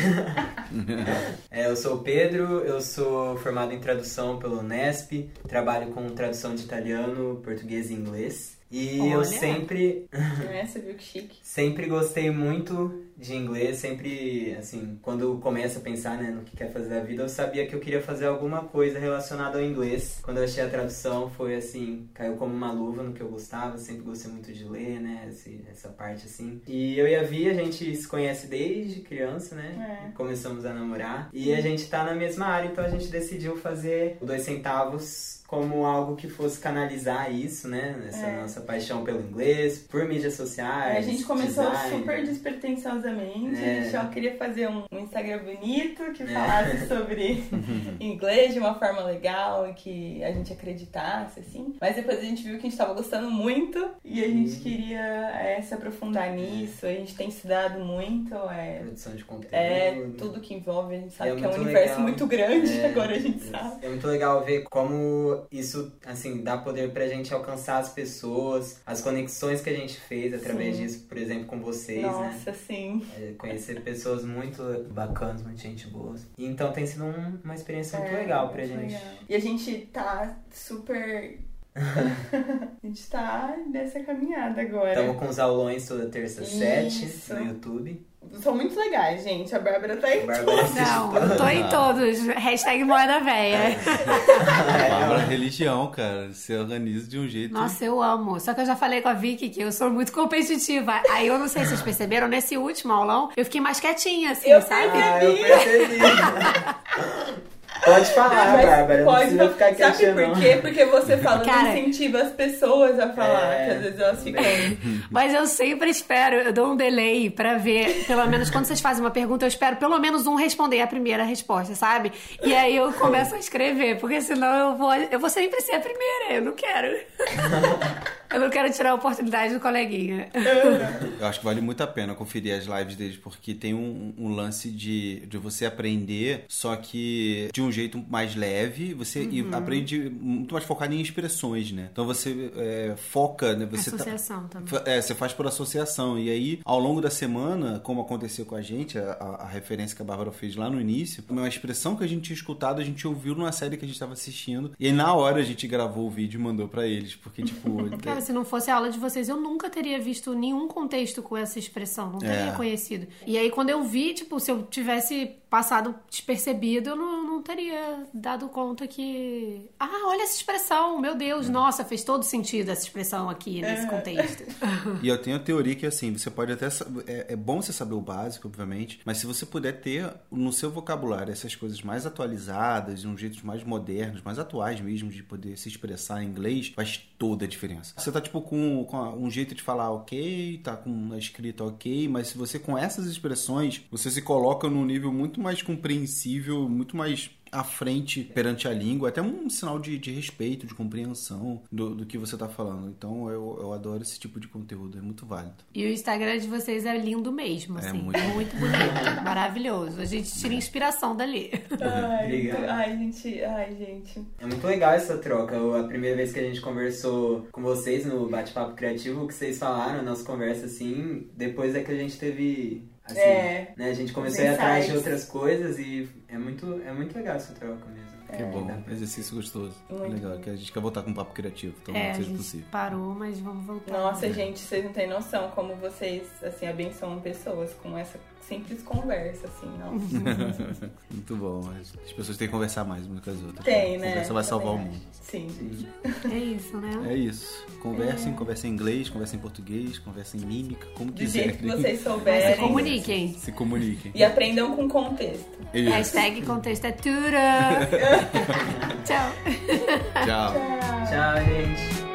É, eu sou o Pedro, eu sou formado em tradução pelo Nesp, trabalho com tradução de italiano, português e inglês. E eu Olha. sempre né? Você viu que chique? Sempre gostei muito de inglês, sempre, assim, quando começa a pensar, né, no que quer fazer da vida, eu sabia que eu queria fazer alguma coisa relacionada ao inglês. Quando eu achei a tradução, foi assim, caiu como uma luva no que eu gostava, sempre gostei muito de ler, né, esse- essa parte, assim. E eu e a Vi, a gente se conhece desde criança, né, É. começamos a namorar, e a gente tá na mesma área, então a gente decidiu fazer o Dois Centavos como algo que fosse canalizar isso, né, essa É. nossa paixão pelo inglês, por mídias sociais, a gente começou design. super despretensiosamente, a É. gente só queria fazer um, um Instagram bonito que É. falasse sobre inglês de uma forma legal e que a gente acreditasse, assim. Mas depois a gente viu que a gente tava gostando muito e a gente Uhum. queria é, se aprofundar nisso. A gente tem estudado muito, é, produção de conteúdo. é tudo que envolve, a gente sabe É que é um muito universo legal. muito grande, É, agora a gente sabe. É muito legal ver como isso, assim, dá poder pra gente alcançar as pessoas, as conexões que a gente fez através Sim. disso, por exemplo, com vocês, né? Nossa, sim. É, conhecer pessoas muito bacanas, muito gente boa. E então tem sido um- uma experiência muito É, legal pra muito gente. legal. E a gente tá super. a gente tá nessa caminhada agora. Estamos com os aulões toda terça às sete Isso. no YouTube. São muito legais, gente. A Bárbara tá em A Bárbara assiste Não, eu tô em todos. Hashtag moeda véia. Palavra religião, cara. Você organiza de um jeito. Nossa, eu amo. Só que eu já falei com a Vicky que eu sou muito competitiva. Aí eu não sei se vocês perceberam, nesse último aulão, eu fiquei mais quietinha, assim, Eu sabe? Ah, eu percebi. Pode falar, Mas Bárbara. Não pode precisa ficar Sabe quietinha, por não. quê? Porque você falando Cara- incentiva as pessoas a falar, É. que às vezes elas ficam. Mas eu sempre espero, eu dou um delay pra ver, pelo menos quando vocês fazem uma pergunta, eu espero pelo menos um responder a primeira resposta, sabe? E aí eu começo a escrever, porque senão eu vou, eu vou sempre ser a primeira, eu não quero. Eu não quero tirar a oportunidade do coleguinha. Eu acho que vale muito a pena conferir as lives deles, porque tem um, um lance de, de você aprender, só que de um jeito mais leve, você e Uhum. aprende muito mais focado em expressões, né? Então você é, foca, né? Você tá- Associação também. Fa- É, você faz por associação. E aí, ao longo da semana, como aconteceu com a gente, a, a- referência que a Bárbara fez lá no início, uma expressão que a gente tinha escutado, a gente ouviu numa série que a gente estava assistindo. E aí, na hora, a gente gravou o vídeo e mandou pra eles. Porque, tipo. Se não fosse a aula de vocês, eu nunca teria visto nenhum contexto com essa expressão, não teria É. conhecido. E aí, quando eu vi, tipo, se eu tivesse passado despercebido, eu não, não teria dado conta que. Ah, olha essa expressão, meu Deus, nossa, fez todo sentido essa expressão aqui nesse contexto. E eu tenho a teoria que, assim, você pode até. É, é bom você saber o básico, obviamente, mas se você puder ter no seu vocabulário essas coisas mais atualizadas, de um jeito mais modernos, mais atuais mesmo, de poder se expressar em inglês, faz toda a diferença. Você tá, tipo, com, com um jeito de falar ok, tá com a escrita ok, mas se você com essas expressões, você se coloca num nível muito mais compreensível, muito mais à frente perante a língua, até um sinal de, de respeito, de compreensão do, do que você tá falando. Então eu, eu adoro esse tipo de conteúdo, é muito válido. E o Instagram de vocês é lindo mesmo, É assim. muito. muito bonito, maravilhoso. A gente tira inspiração dali. Ai, Obrigado. ai, gente, ai, gente. É muito legal essa troca. A primeira vez que a gente conversou com vocês no bate-papo criativo, o que vocês falaram, nossa conversa assim, depois é que a gente teve. Assim, É. né? A gente começou a ir atrás de outras coisas e é muito, é muito legal essa troca mesmo. Que bom, exercício gostoso. Muito Legal, que a gente quer voltar com um papo criativo, então É, seja possível. parou, mas vamos voltar. Nossa, gente, vocês não têm noção como vocês, assim, abençoam pessoas com essa simples conversa, assim, nossa. Muito bom, mas as pessoas têm que conversar mais umas com as outras. Tem, A né? conversa vai salvar o mundo. Sim. É isso, né? É isso. Conversem, conversem em inglês, conversem em português, conversem em mímica, como Do quiserem. jeito que vocês Mas souberem. se comuniquem. Se comuniquem. E aprendam com contexto. Isso. Hashtag contexto é tudo. Tchau. Tchau. Tchau, gente.